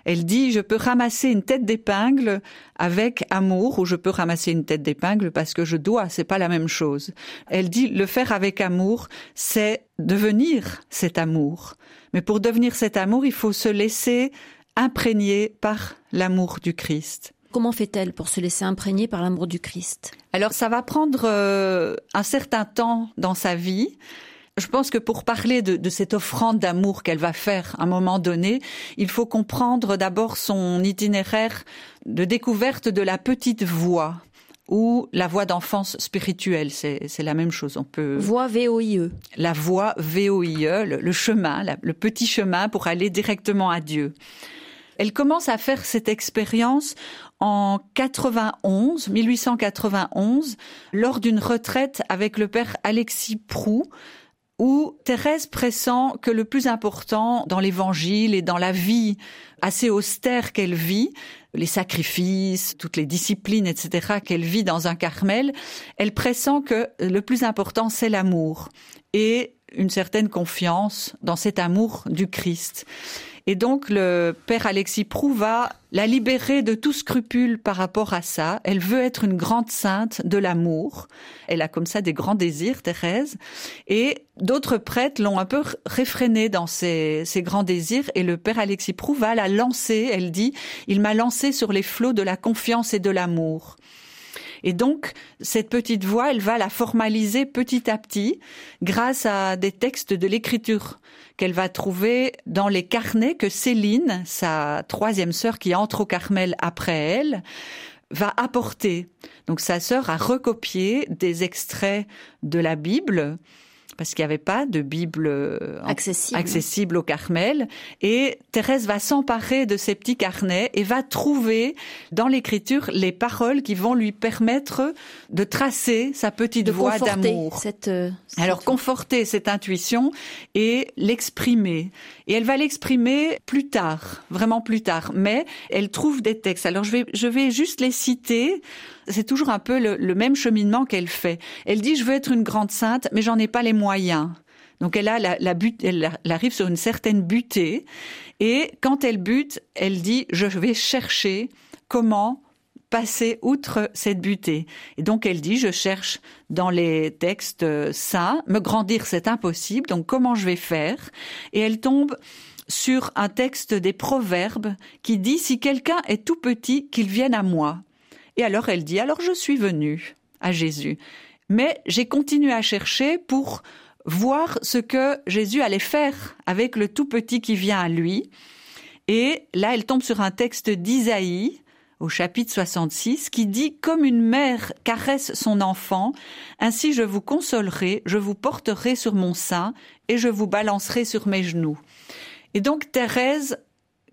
Elle dit je peux ramasser une tête d'épingle avec amour ou je peux ramasser une tête d'épingle parce que je dois, c'est pas la même chose. Elle dit le faire avec amour, c'est devenir cet amour. Mais pour devenir cet amour, il faut se laisser imprégner par l'amour du Christ. Comment fait-elle pour se laisser imprégner par l'amour du Christ? Alors ça va prendre euh, un certain temps dans sa vie. Je pense que pour parler de, de cette offrande d'amour qu'elle va faire à un moment donné, il faut comprendre d'abord son itinéraire de découverte de la petite voix ou la voix d'enfance spirituelle, c'est la même chose. On peut voix VOIE. La voix VOIE, le, le chemin, la, le petit chemin pour aller directement à Dieu. Elle commence à faire cette expérience en 91, 1891, lors d'une retraite avec le père Alexis Prou, où Thérèse pressent que le plus important dans l'évangile et dans la vie assez austère qu'elle vit, les sacrifices, toutes les disciplines, etc., qu'elle vit dans un Carmel, elle pressent que le plus important, c'est l'amour et une certaine confiance dans cet amour du Christ. Et donc le père Alexis Prou va la libérer de tout scrupule par rapport à ça. Elle veut être une grande sainte de l'amour. Elle a comme ça des grands désirs, Thérèse. Et d'autres prêtres l'ont un peu réfrénée dans ses, grands désirs. Et le père Alexis Prou va la lancer. Elle dit, il m'a lancé sur les flots de la confiance et de l'amour. Et donc, cette petite voix, elle va la formaliser petit à petit grâce à des textes de l'écriture qu'elle va trouver dans les carnets que Céline, sa troisième sœur qui entre au Carmel après elle, va apporter. Donc sa sœur a recopié des extraits de la Bible parce qu'il n'y avait pas de Bible euh, accessible. accessible au Carmel. Et Thérèse va s'emparer de ces petits carnets et va trouver dans l'écriture les paroles qui vont lui permettre de tracer sa petite de voix d'amour. Cette, euh, cette... Alors conforter cette intuition et l'exprimer. Et elle va l'exprimer plus tard, vraiment plus tard. Mais elle trouve des textes. Alors je vais, je vais juste les citer c'est toujours un peu le, même cheminement qu'elle fait. Elle dit je veux être une grande sainte, mais j'en ai pas les moyens. Donc elle a la, but, elle, elle, arrive sur une certaine butée, et quand elle bute, elle dit je vais chercher comment passer outre cette butée. Et donc elle dit je cherche dans les textes saints, me grandir c'est impossible, donc comment je vais faire? Et elle tombe sur un texte des Proverbes qui dit si quelqu'un est tout petit, qu'il vienne à moi. Et alors elle dit, alors je suis venue à Jésus. Mais j'ai continué à chercher pour voir ce que Jésus allait faire avec le tout petit qui vient à lui. Et là, elle tombe sur un texte d'Isaïe au chapitre 66 qui dit Comme une mère caresse son enfant, ainsi je vous consolerai, je vous porterai sur mon sein et je vous balancerai sur mes genoux. Et donc Thérèse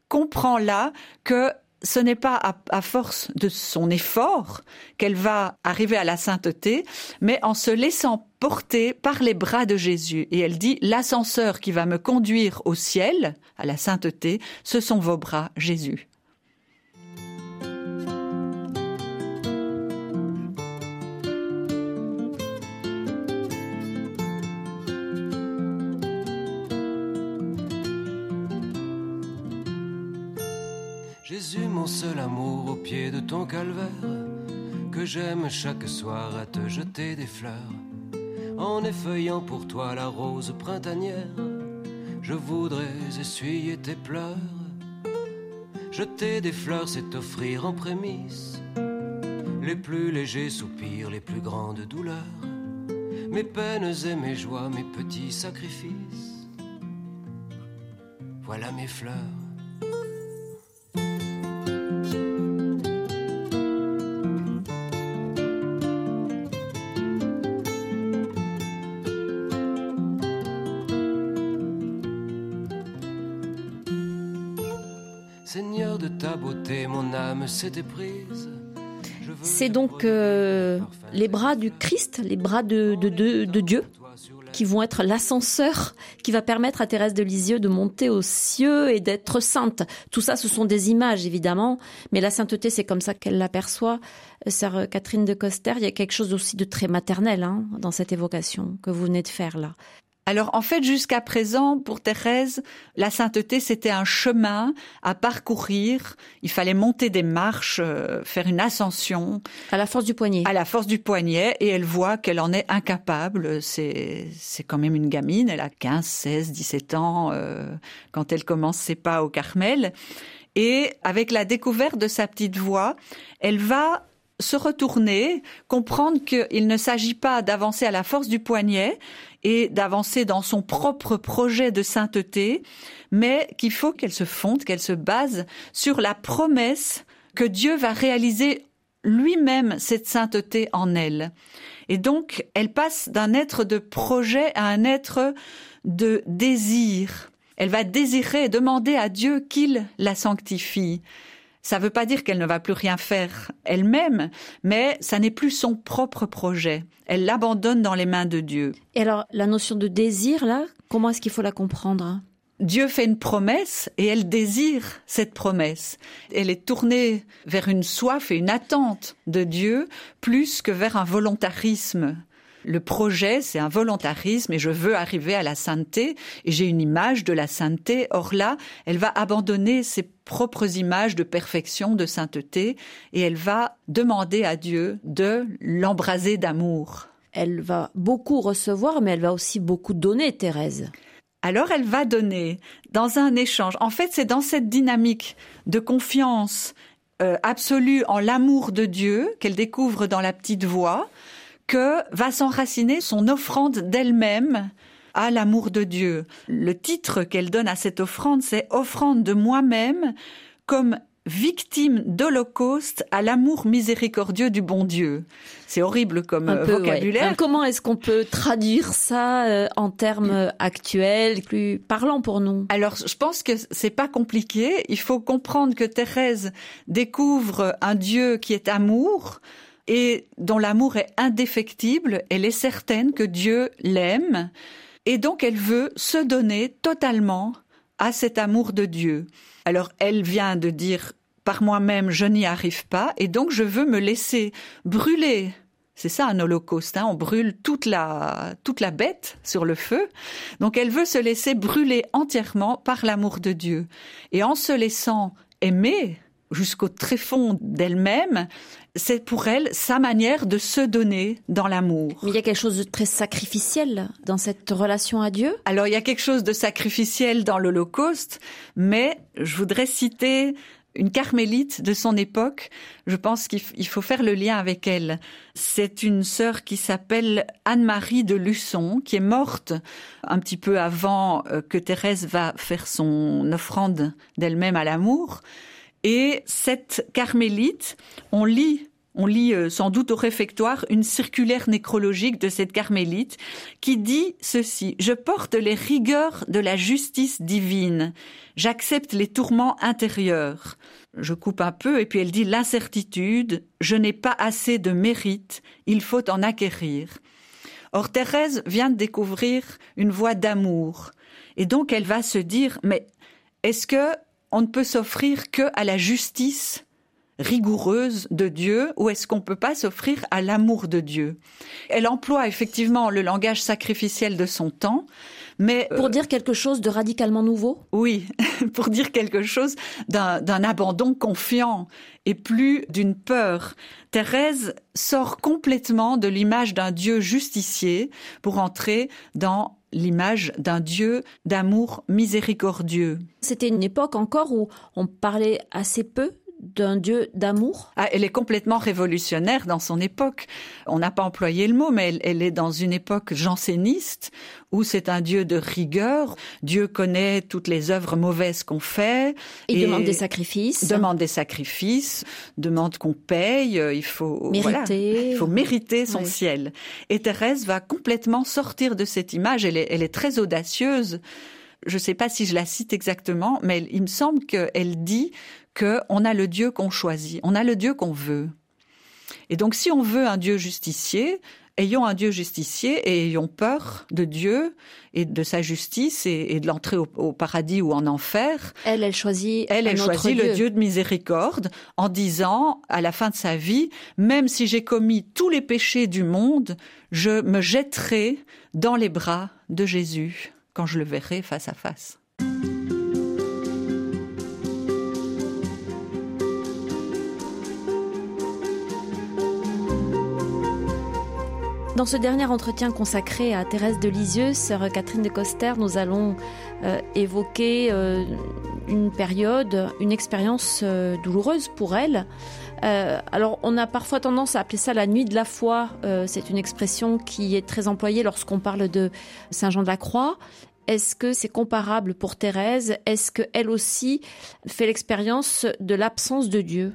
comprend là que ce n'est pas à, force de son effort qu'elle va arriver à la sainteté, mais en se laissant porter par les bras de Jésus. Et elle dit, l'ascenseur qui va me conduire au ciel, à la sainteté, ce sont vos bras, Jésus. Mon seul amour au pied de ton calvaire, que j'aime chaque soir à te jeter des fleurs. En effeuillant pour toi la rose printanière, je voudrais essuyer tes pleurs. Jeter des fleurs, c'est offrir en prémisse les plus légers soupirs, les plus grandes douleurs, mes peines et mes joies, mes petits sacrifices. voilà mes fleurs. C'est donc euh, les bras du Christ, les bras de, de, de, de Dieu, qui vont être l'ascenseur qui va permettre à Thérèse de Lisieux de monter aux cieux et d'être sainte. Tout ça, ce sont des images, évidemment, mais la sainteté, c'est comme ça qu'elle l'aperçoit. Sœur Catherine de Coster, il y a quelque chose aussi de très maternel hein, dans cette évocation que vous venez de faire là. Alors en fait, jusqu'à présent, pour Thérèse, la sainteté, c'était un chemin à parcourir. Il fallait monter des marches, euh, faire une ascension. À la force du poignet. À la force du poignet, et elle voit qu'elle en est incapable. C'est c'est quand même une gamine, elle a 15, 16, 17 ans euh, quand elle commence ses pas au Carmel. Et avec la découverte de sa petite voix, elle va se retourner, comprendre qu'il ne s'agit pas d'avancer à la force du poignet, et d'avancer dans son propre projet de sainteté, mais qu'il faut qu'elle se fonde, qu'elle se base sur la promesse que Dieu va réaliser lui-même cette sainteté en elle. Et donc, elle passe d'un être de projet à un être de désir. Elle va désirer et demander à Dieu qu'il la sanctifie. Ça ne veut pas dire qu'elle ne va plus rien faire elle-même, mais ça n'est plus son propre projet. Elle l'abandonne dans les mains de Dieu. Et alors, la notion de désir, là, comment est-ce qu'il faut la comprendre Dieu fait une promesse et elle désire cette promesse. Elle est tournée vers une soif et une attente de Dieu plus que vers un volontarisme. Le projet, c'est un volontarisme et je veux arriver à la sainteté et j'ai une image de la sainteté. Or là, elle va abandonner ses propres images de perfection, de sainteté et elle va demander à Dieu de l'embraser d'amour. Elle va beaucoup recevoir, mais elle va aussi beaucoup donner, Thérèse. Alors elle va donner dans un échange. En fait, c'est dans cette dynamique de confiance euh, absolue en l'amour de Dieu qu'elle découvre dans la petite voix que va s'enraciner son offrande d'elle-même à l'amour de Dieu. Le titre qu'elle donne à cette offrande, c'est offrande de moi-même comme victime d'Holocauste à l'amour miséricordieux du bon Dieu. C'est horrible comme euh, vocabulaire. Comment est-ce qu'on peut traduire ça euh, en termes actuels, plus parlants pour nous? Alors, je pense que c'est pas compliqué. Il faut comprendre que Thérèse découvre un Dieu qui est amour, et dont l'amour est indéfectible, elle est certaine que Dieu l'aime, et donc elle veut se donner totalement à cet amour de Dieu. Alors elle vient de dire par moi-même je n'y arrive pas, et donc je veux me laisser brûler. C'est ça un holocauste, hein on brûle toute la, toute la bête sur le feu. Donc elle veut se laisser brûler entièrement par l'amour de Dieu. Et en se laissant aimer, jusqu'au tréfonds d'elle-même, c'est pour elle sa manière de se donner dans l'amour. Mais il y a quelque chose de très sacrificiel dans cette relation à Dieu? Alors il y a quelque chose de sacrificiel dans l'Holocauste, mais je voudrais citer une carmélite de son époque. Je pense qu'il faut faire le lien avec elle. C'est une sœur qui s'appelle Anne-Marie de Luçon, qui est morte un petit peu avant euh, que Thérèse va faire son offrande d'elle-même à l'amour. Et cette carmélite, on lit on lit euh, sans doute au réfectoire une circulaire nécrologique de cette carmélite qui dit ceci Je porte les rigueurs de la justice divine, j'accepte les tourments intérieurs. Je coupe un peu et puis elle dit l'incertitude, je n'ai pas assez de mérite, il faut en acquérir. Or Thérèse vient de découvrir une voie d'amour et donc elle va se dire mais est-ce que on ne peut s'offrir que à la justice rigoureuse de Dieu ou est-ce qu'on peut pas s'offrir à l'amour de Dieu? Elle emploie effectivement le langage sacrificiel de son temps, mais pour euh, dire quelque chose de radicalement nouveau? Oui, pour dire quelque chose d'un abandon confiant et plus d'une peur. Thérèse sort complètement de l'image d'un Dieu justicier pour entrer dans l'image d'un Dieu d'amour miséricordieux. C'était une époque encore où on parlait assez peu d'un Dieu d'amour ah, Elle est complètement révolutionnaire dans son époque. On n'a pas employé le mot, mais elle, est dans une époque janséniste où c'est un Dieu de rigueur. Dieu connaît toutes les œuvres mauvaises qu'on fait. Il demande des sacrifices. Demande des sacrifices, demande qu'on paye. Il faut mériter. il faut mériter son ciel. Et Thérèse va complètement sortir de cette image. Elle est, elle est très audacieuse je ne sais pas si je la cite exactement, mais il me semble qu'elle dit qu'on a le Dieu qu'on choisit, on a le Dieu qu'on veut. Et donc si on veut un Dieu justicier, ayons un Dieu justicier et ayons peur de Dieu et de sa justice et, de l'entrée au, paradis ou en enfer. Elle, elle choisit. Elle, elle choisit le Dieu de miséricorde en disant à la fin de sa vie, même si j'ai commis tous les péchés du monde, je me jetterai dans les bras de Jésus quand je le verrai face à face. Dans ce dernier entretien consacré à Thérèse de Lisieux, sœur Catherine de Coster, nous allons euh, évoquer euh, une période, une expérience euh, douloureuse pour elle. alors, on a parfois tendance à appeler ça la nuit de la foi. c'est une expression qui est très employée lorsqu'on parle de Saint Jean de la Croix. Est-ce que c'est comparable pour Thérèse? Est-ce qu'elle aussi fait l'expérience de l'absence de Dieu?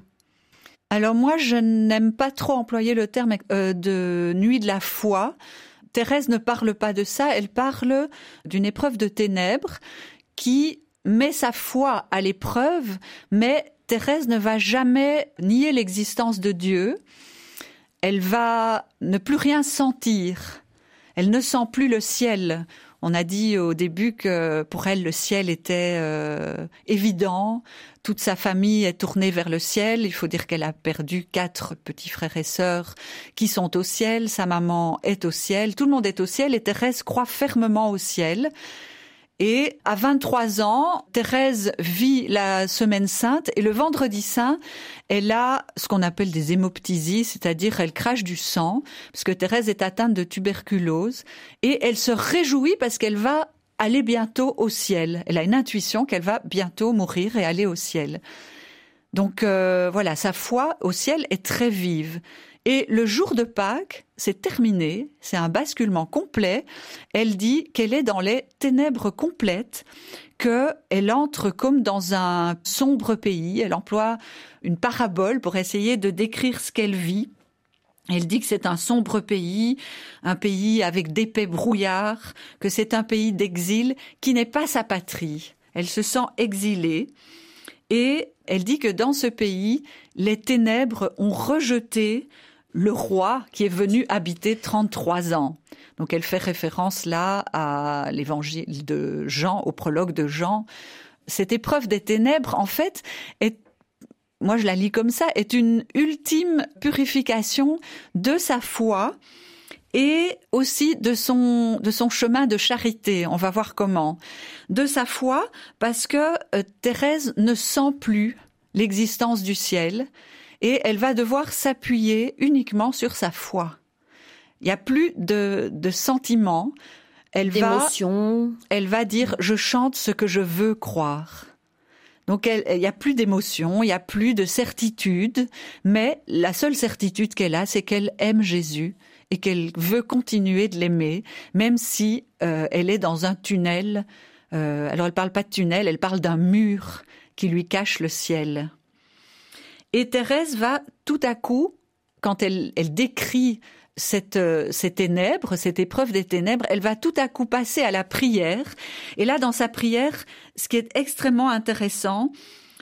Alors moi, je n'aime pas trop employer le terme euh, de nuit de la foi. Thérèse ne parle pas de ça, elle parle d'une épreuve de ténèbres qui met sa foi à l'épreuve, mais Thérèse ne va jamais nier l'existence de Dieu. Elle va ne plus rien sentir. Elle ne sent plus le ciel. On a dit au début que pour elle le ciel était euh, évident. Toute sa famille est tournée vers le ciel. Il faut dire qu'elle a perdu quatre petits frères et sœurs qui sont au ciel. Sa maman est au ciel. Tout le monde est au ciel et Thérèse croit fermement au ciel. Et à 23 ans, Thérèse vit la semaine sainte et le vendredi saint, elle a ce qu'on appelle des hémoptysies, c'est-à-dire elle crache du sang, parce que Thérèse est atteinte de tuberculose et elle se réjouit parce qu'elle va aller bientôt au ciel. Elle a une intuition qu'elle va bientôt mourir et aller au ciel. Donc euh, voilà, sa foi au ciel est très vive. Et le jour de Pâques, c'est terminé, c'est un basculement complet. Elle dit qu'elle est dans les ténèbres complètes, qu'elle entre comme dans un sombre pays. Elle emploie une parabole pour essayer de décrire ce qu'elle vit. Elle dit que c'est un sombre pays, un pays avec d'épais brouillards, que c'est un pays d'exil qui n'est pas sa patrie. Elle se sent exilée et elle dit que dans ce pays, les ténèbres ont rejeté le roi qui est venu habiter 33 ans. Donc elle fait référence là à l'évangile de Jean, au prologue de Jean. Cette épreuve des ténèbres, en fait, est moi je la lis comme ça, est une ultime purification de sa foi et aussi de son de son chemin de charité. On va voir comment. De sa foi parce que euh, Thérèse ne sent plus l'existence du ciel et elle va devoir s'appuyer uniquement sur sa foi. Il n'y a plus de, de sentiments. Elle va, elle va dire je chante ce que je veux croire. Donc il n'y a plus d'émotion, il n'y a plus de certitude, mais la seule certitude qu'elle a, c'est qu'elle aime Jésus et qu'elle veut continuer de l'aimer, même si euh, elle est dans un tunnel. Euh, alors elle parle pas de tunnel, elle parle d'un mur qui lui cache le ciel. Et Thérèse va tout à coup, quand elle, décrit cette, euh, ces ténèbres, cette épreuve des ténèbres, elle va tout à coup passer à la prière. Et là, dans sa prière, ce qui est extrêmement intéressant,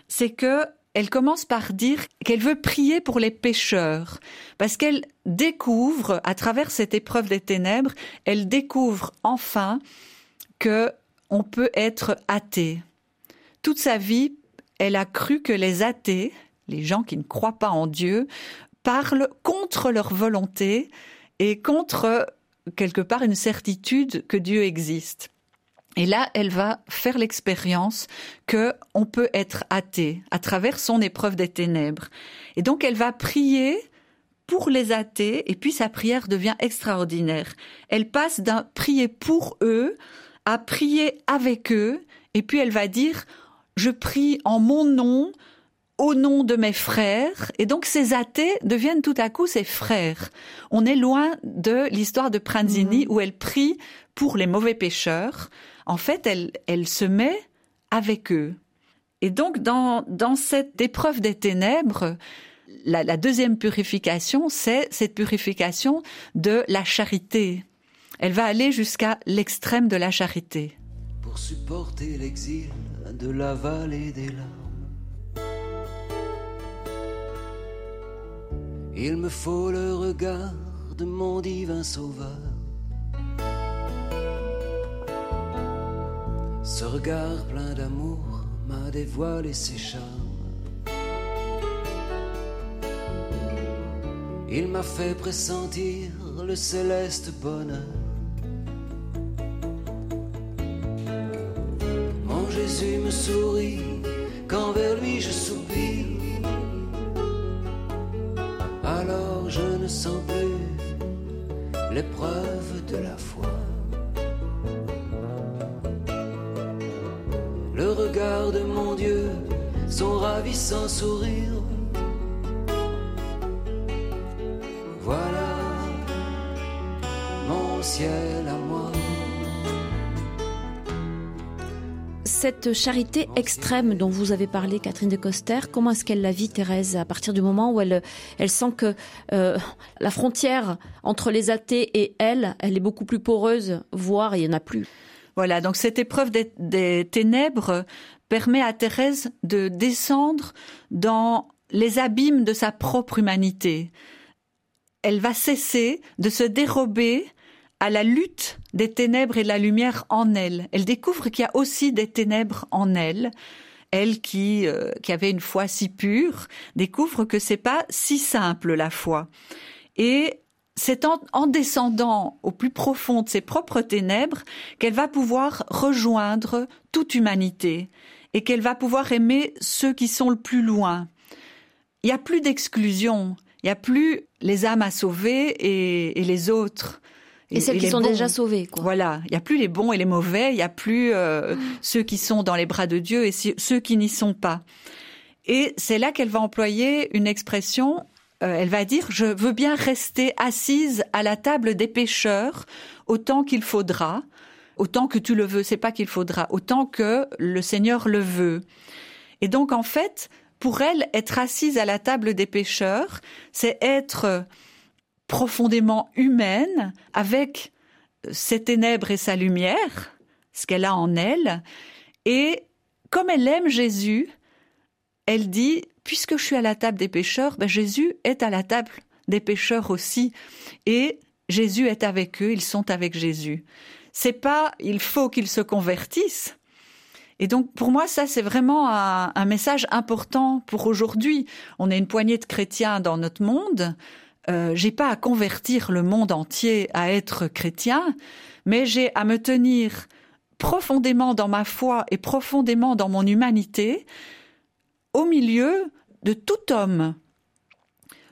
c'est que elle commence par dire qu'elle veut prier pour les pécheurs, parce qu'elle découvre, à travers cette épreuve des ténèbres, elle découvre enfin que on peut être athée. Toute sa vie, elle a cru que les athées, les gens qui ne croient pas en Dieu parlent contre leur volonté et contre quelque part une certitude que Dieu existe. Et là, elle va faire l'expérience que on peut être athée à travers son épreuve des ténèbres. Et donc, elle va prier pour les athées, et puis sa prière devient extraordinaire. Elle passe d'un prier pour eux à prier avec eux, et puis elle va dire, je prie en mon nom au nom de mes frères. Et donc ces athées deviennent tout à coup ses frères. On est loin de l'histoire de Pranzini mhm. où elle prie pour les mauvais pécheurs. En fait, elle, elle se met avec eux. Et donc dans, dans cette épreuve des ténèbres, la, la deuxième purification, c'est cette purification de la charité. Elle va aller jusqu'à l'extrême de la charité. Pour supporter l'exil de la vallée des larmes Il me faut le regard de mon divin sauveur. Ce regard plein d'amour m'a dévoilé ses charmes. Il m'a fait pressentir le céleste bonheur. Mon Jésus me sourit quand vers lui je soupire. Ne plus l'épreuve de la foi. Le regard de mon Dieu, son ravissant sourire. Cette charité extrême dont vous avez parlé, Catherine de Coster, comment est-ce qu'elle la vit, Thérèse, à partir du moment où elle, sent que euh, la frontière entre les athées et elle, elle est beaucoup plus poreuse, voire il n'y en a plus? Voilà, donc cette épreuve des ténèbres permet à Thérèse de descendre dans les abîmes de sa propre humanité. Elle va cesser de se dérober à la lutte des ténèbres et la lumière en elle. Elle découvre qu'il y a aussi des ténèbres en elle. Elle qui, euh, qui avait une foi si pure découvre que c'est pas si simple la foi. Et c'est en, en, descendant au plus profond de ses propres ténèbres qu'elle va pouvoir rejoindre toute humanité et qu'elle va pouvoir aimer ceux qui sont le plus loin. Il n'y a plus d'exclusion, il n'y a plus les âmes à sauver et, et les autres. Et, celles qui sont déjà sauvées. Quoi. Voilà, il n'y a plus les bons et les mauvais, il n'y a plus euh, ah. ceux qui sont dans les bras de Dieu et ceux qui n'y sont pas. Et c'est là qu'elle va employer une expression, euh, elle va dire, je veux bien rester assise à la table des pécheurs autant qu'il faudra, autant que tu le veux, c'est pas qu'il faudra, autant que le Seigneur le veut. Et donc en fait, pour elle, être assise à la table des pécheurs, c'est être profondément humaine, avec ses ténèbres et sa lumière, ce qu'elle a en elle, et comme elle aime Jésus, elle dit, puisque je suis à la table des pécheurs, ben Jésus est à la table des pécheurs aussi, et Jésus est avec eux, ils sont avec Jésus. C'est pas, il faut qu'ils se convertissent. Et donc, pour moi, ça, c'est vraiment un, un message important pour aujourd'hui. On est une poignée de chrétiens dans notre monde, euh, j'ai pas à convertir le monde entier à être chrétien, mais j'ai à me tenir profondément dans ma foi et profondément dans mon humanité au milieu de tout homme.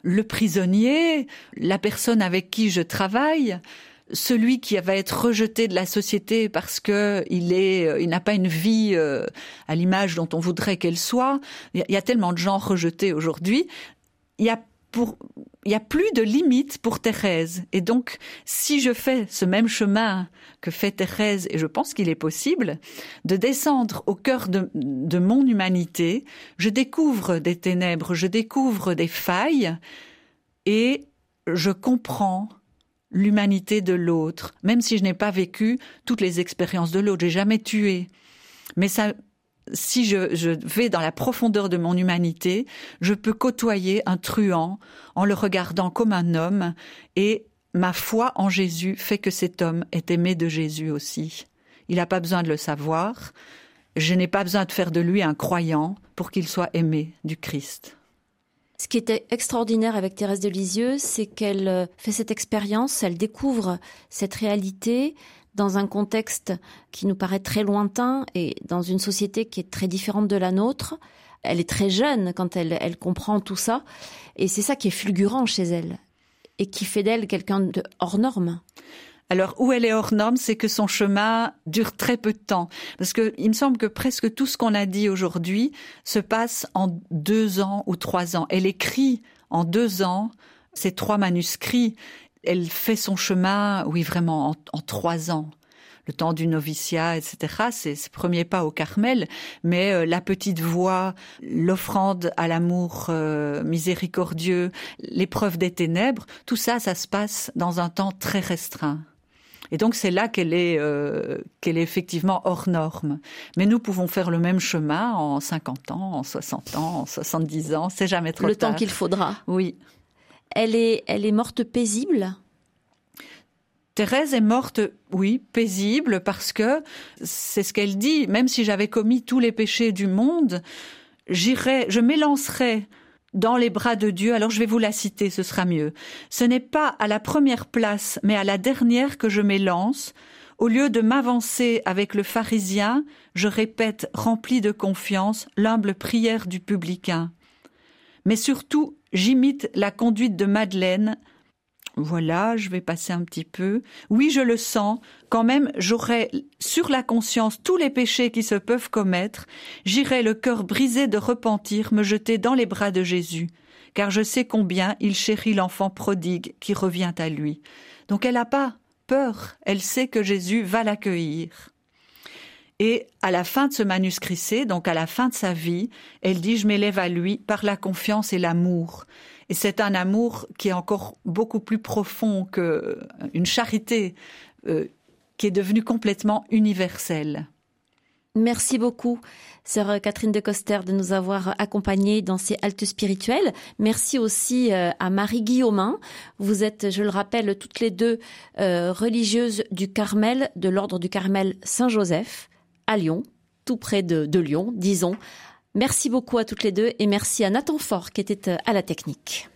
Le prisonnier, la personne avec qui je travaille, celui qui va être rejeté de la société parce que il est, euh, il n'a pas une vie euh, à l'image dont on voudrait qu'elle soit. Il y a tellement de gens rejetés aujourd'hui. Il y a pour, il n'y a plus de limite pour Thérèse. Et donc, si je fais ce même chemin que fait Thérèse, et je pense qu'il est possible, de descendre au cœur de, de mon humanité, je découvre des ténèbres, je découvre des failles, et je comprends l'humanité de l'autre, même si je n'ai pas vécu toutes les expériences de l'autre, j'ai jamais tué. Mais ça, si je, vais dans la profondeur de mon humanité, je peux côtoyer un truand en le regardant comme un homme et ma foi en Jésus fait que cet homme est aimé de Jésus aussi. Il n'a pas besoin de le savoir. Je n'ai pas besoin de faire de lui un croyant pour qu'il soit aimé du Christ. Ce qui était extraordinaire avec Thérèse de Lisieux, c'est qu'elle euh, fait cette expérience, elle découvre cette réalité, dans un contexte qui nous paraît très lointain et dans une société qui est très différente de la nôtre. Elle est très jeune quand elle, comprend tout ça. Et c'est ça qui est fulgurant chez elle et qui fait d'elle quelqu'un de hors norme. Alors, où elle est hors norme, c'est que son chemin dure très peu de temps. Parce que il me semble que presque tout ce qu'on a dit aujourd'hui se passe en deux ans ou trois ans. Elle écrit en deux ans ces trois manuscrits. Elle fait son chemin, oui, vraiment en trois ans le temps du noviciat, etc. C'est ce premier pas au Carmel, mais euh, la petite voix, l'offrande à l'amour euh, miséricordieux, l'épreuve des ténèbres, tout ça, ça se passe dans un temps très restreint. Et donc c'est là qu'elle est euh, qu'elle est effectivement hors norme. Mais nous pouvons faire le même chemin en 50 ans, en 60 ans, en 70 ans, c'est jamais trop le tard. Le temps qu'il faudra. Oui. Elle est elle est morte paisible? Thérèse est morte, oui, paisible, parce que c'est ce qu'elle dit, même si j'avais commis tous les péchés du monde, j'irai, je m'élancerai dans les bras de Dieu, alors je vais vous la citer, ce sera mieux. Ce n'est pas à la première place, mais à la dernière que je m'élance. Au lieu de m'avancer avec le pharisien, je répète, rempli de confiance, l'humble prière du publicain. Mais surtout, j'imite la conduite de Madeleine, voilà, je vais passer un petit peu. Oui, je le sens. Quand même, j'aurai sur la conscience tous les péchés qui se peuvent commettre. J'irai le cœur brisé de repentir me jeter dans les bras de Jésus, car je sais combien il chérit l'enfant prodigue qui revient à lui. Donc elle n'a pas peur, elle sait que Jésus va l'accueillir. Et à la fin de ce manuscrit C, donc à la fin de sa vie, elle dit Je m'élève à lui par la confiance et l'amour. Et c'est un amour qui est encore beaucoup plus profond qu'une charité euh, qui est devenue complètement universelle. Merci beaucoup, sœur Catherine de Coster, de nous avoir accompagnés dans ces haltes spirituelles. Merci aussi euh, à Marie Guillaumin. Vous êtes, je le rappelle, toutes les deux euh, religieuses du Carmel, de l'ordre du Carmel Saint-Joseph, à Lyon, tout près de, de Lyon, disons. Merci beaucoup à toutes les deux et merci à Nathan Fort qui était euh, à la technique.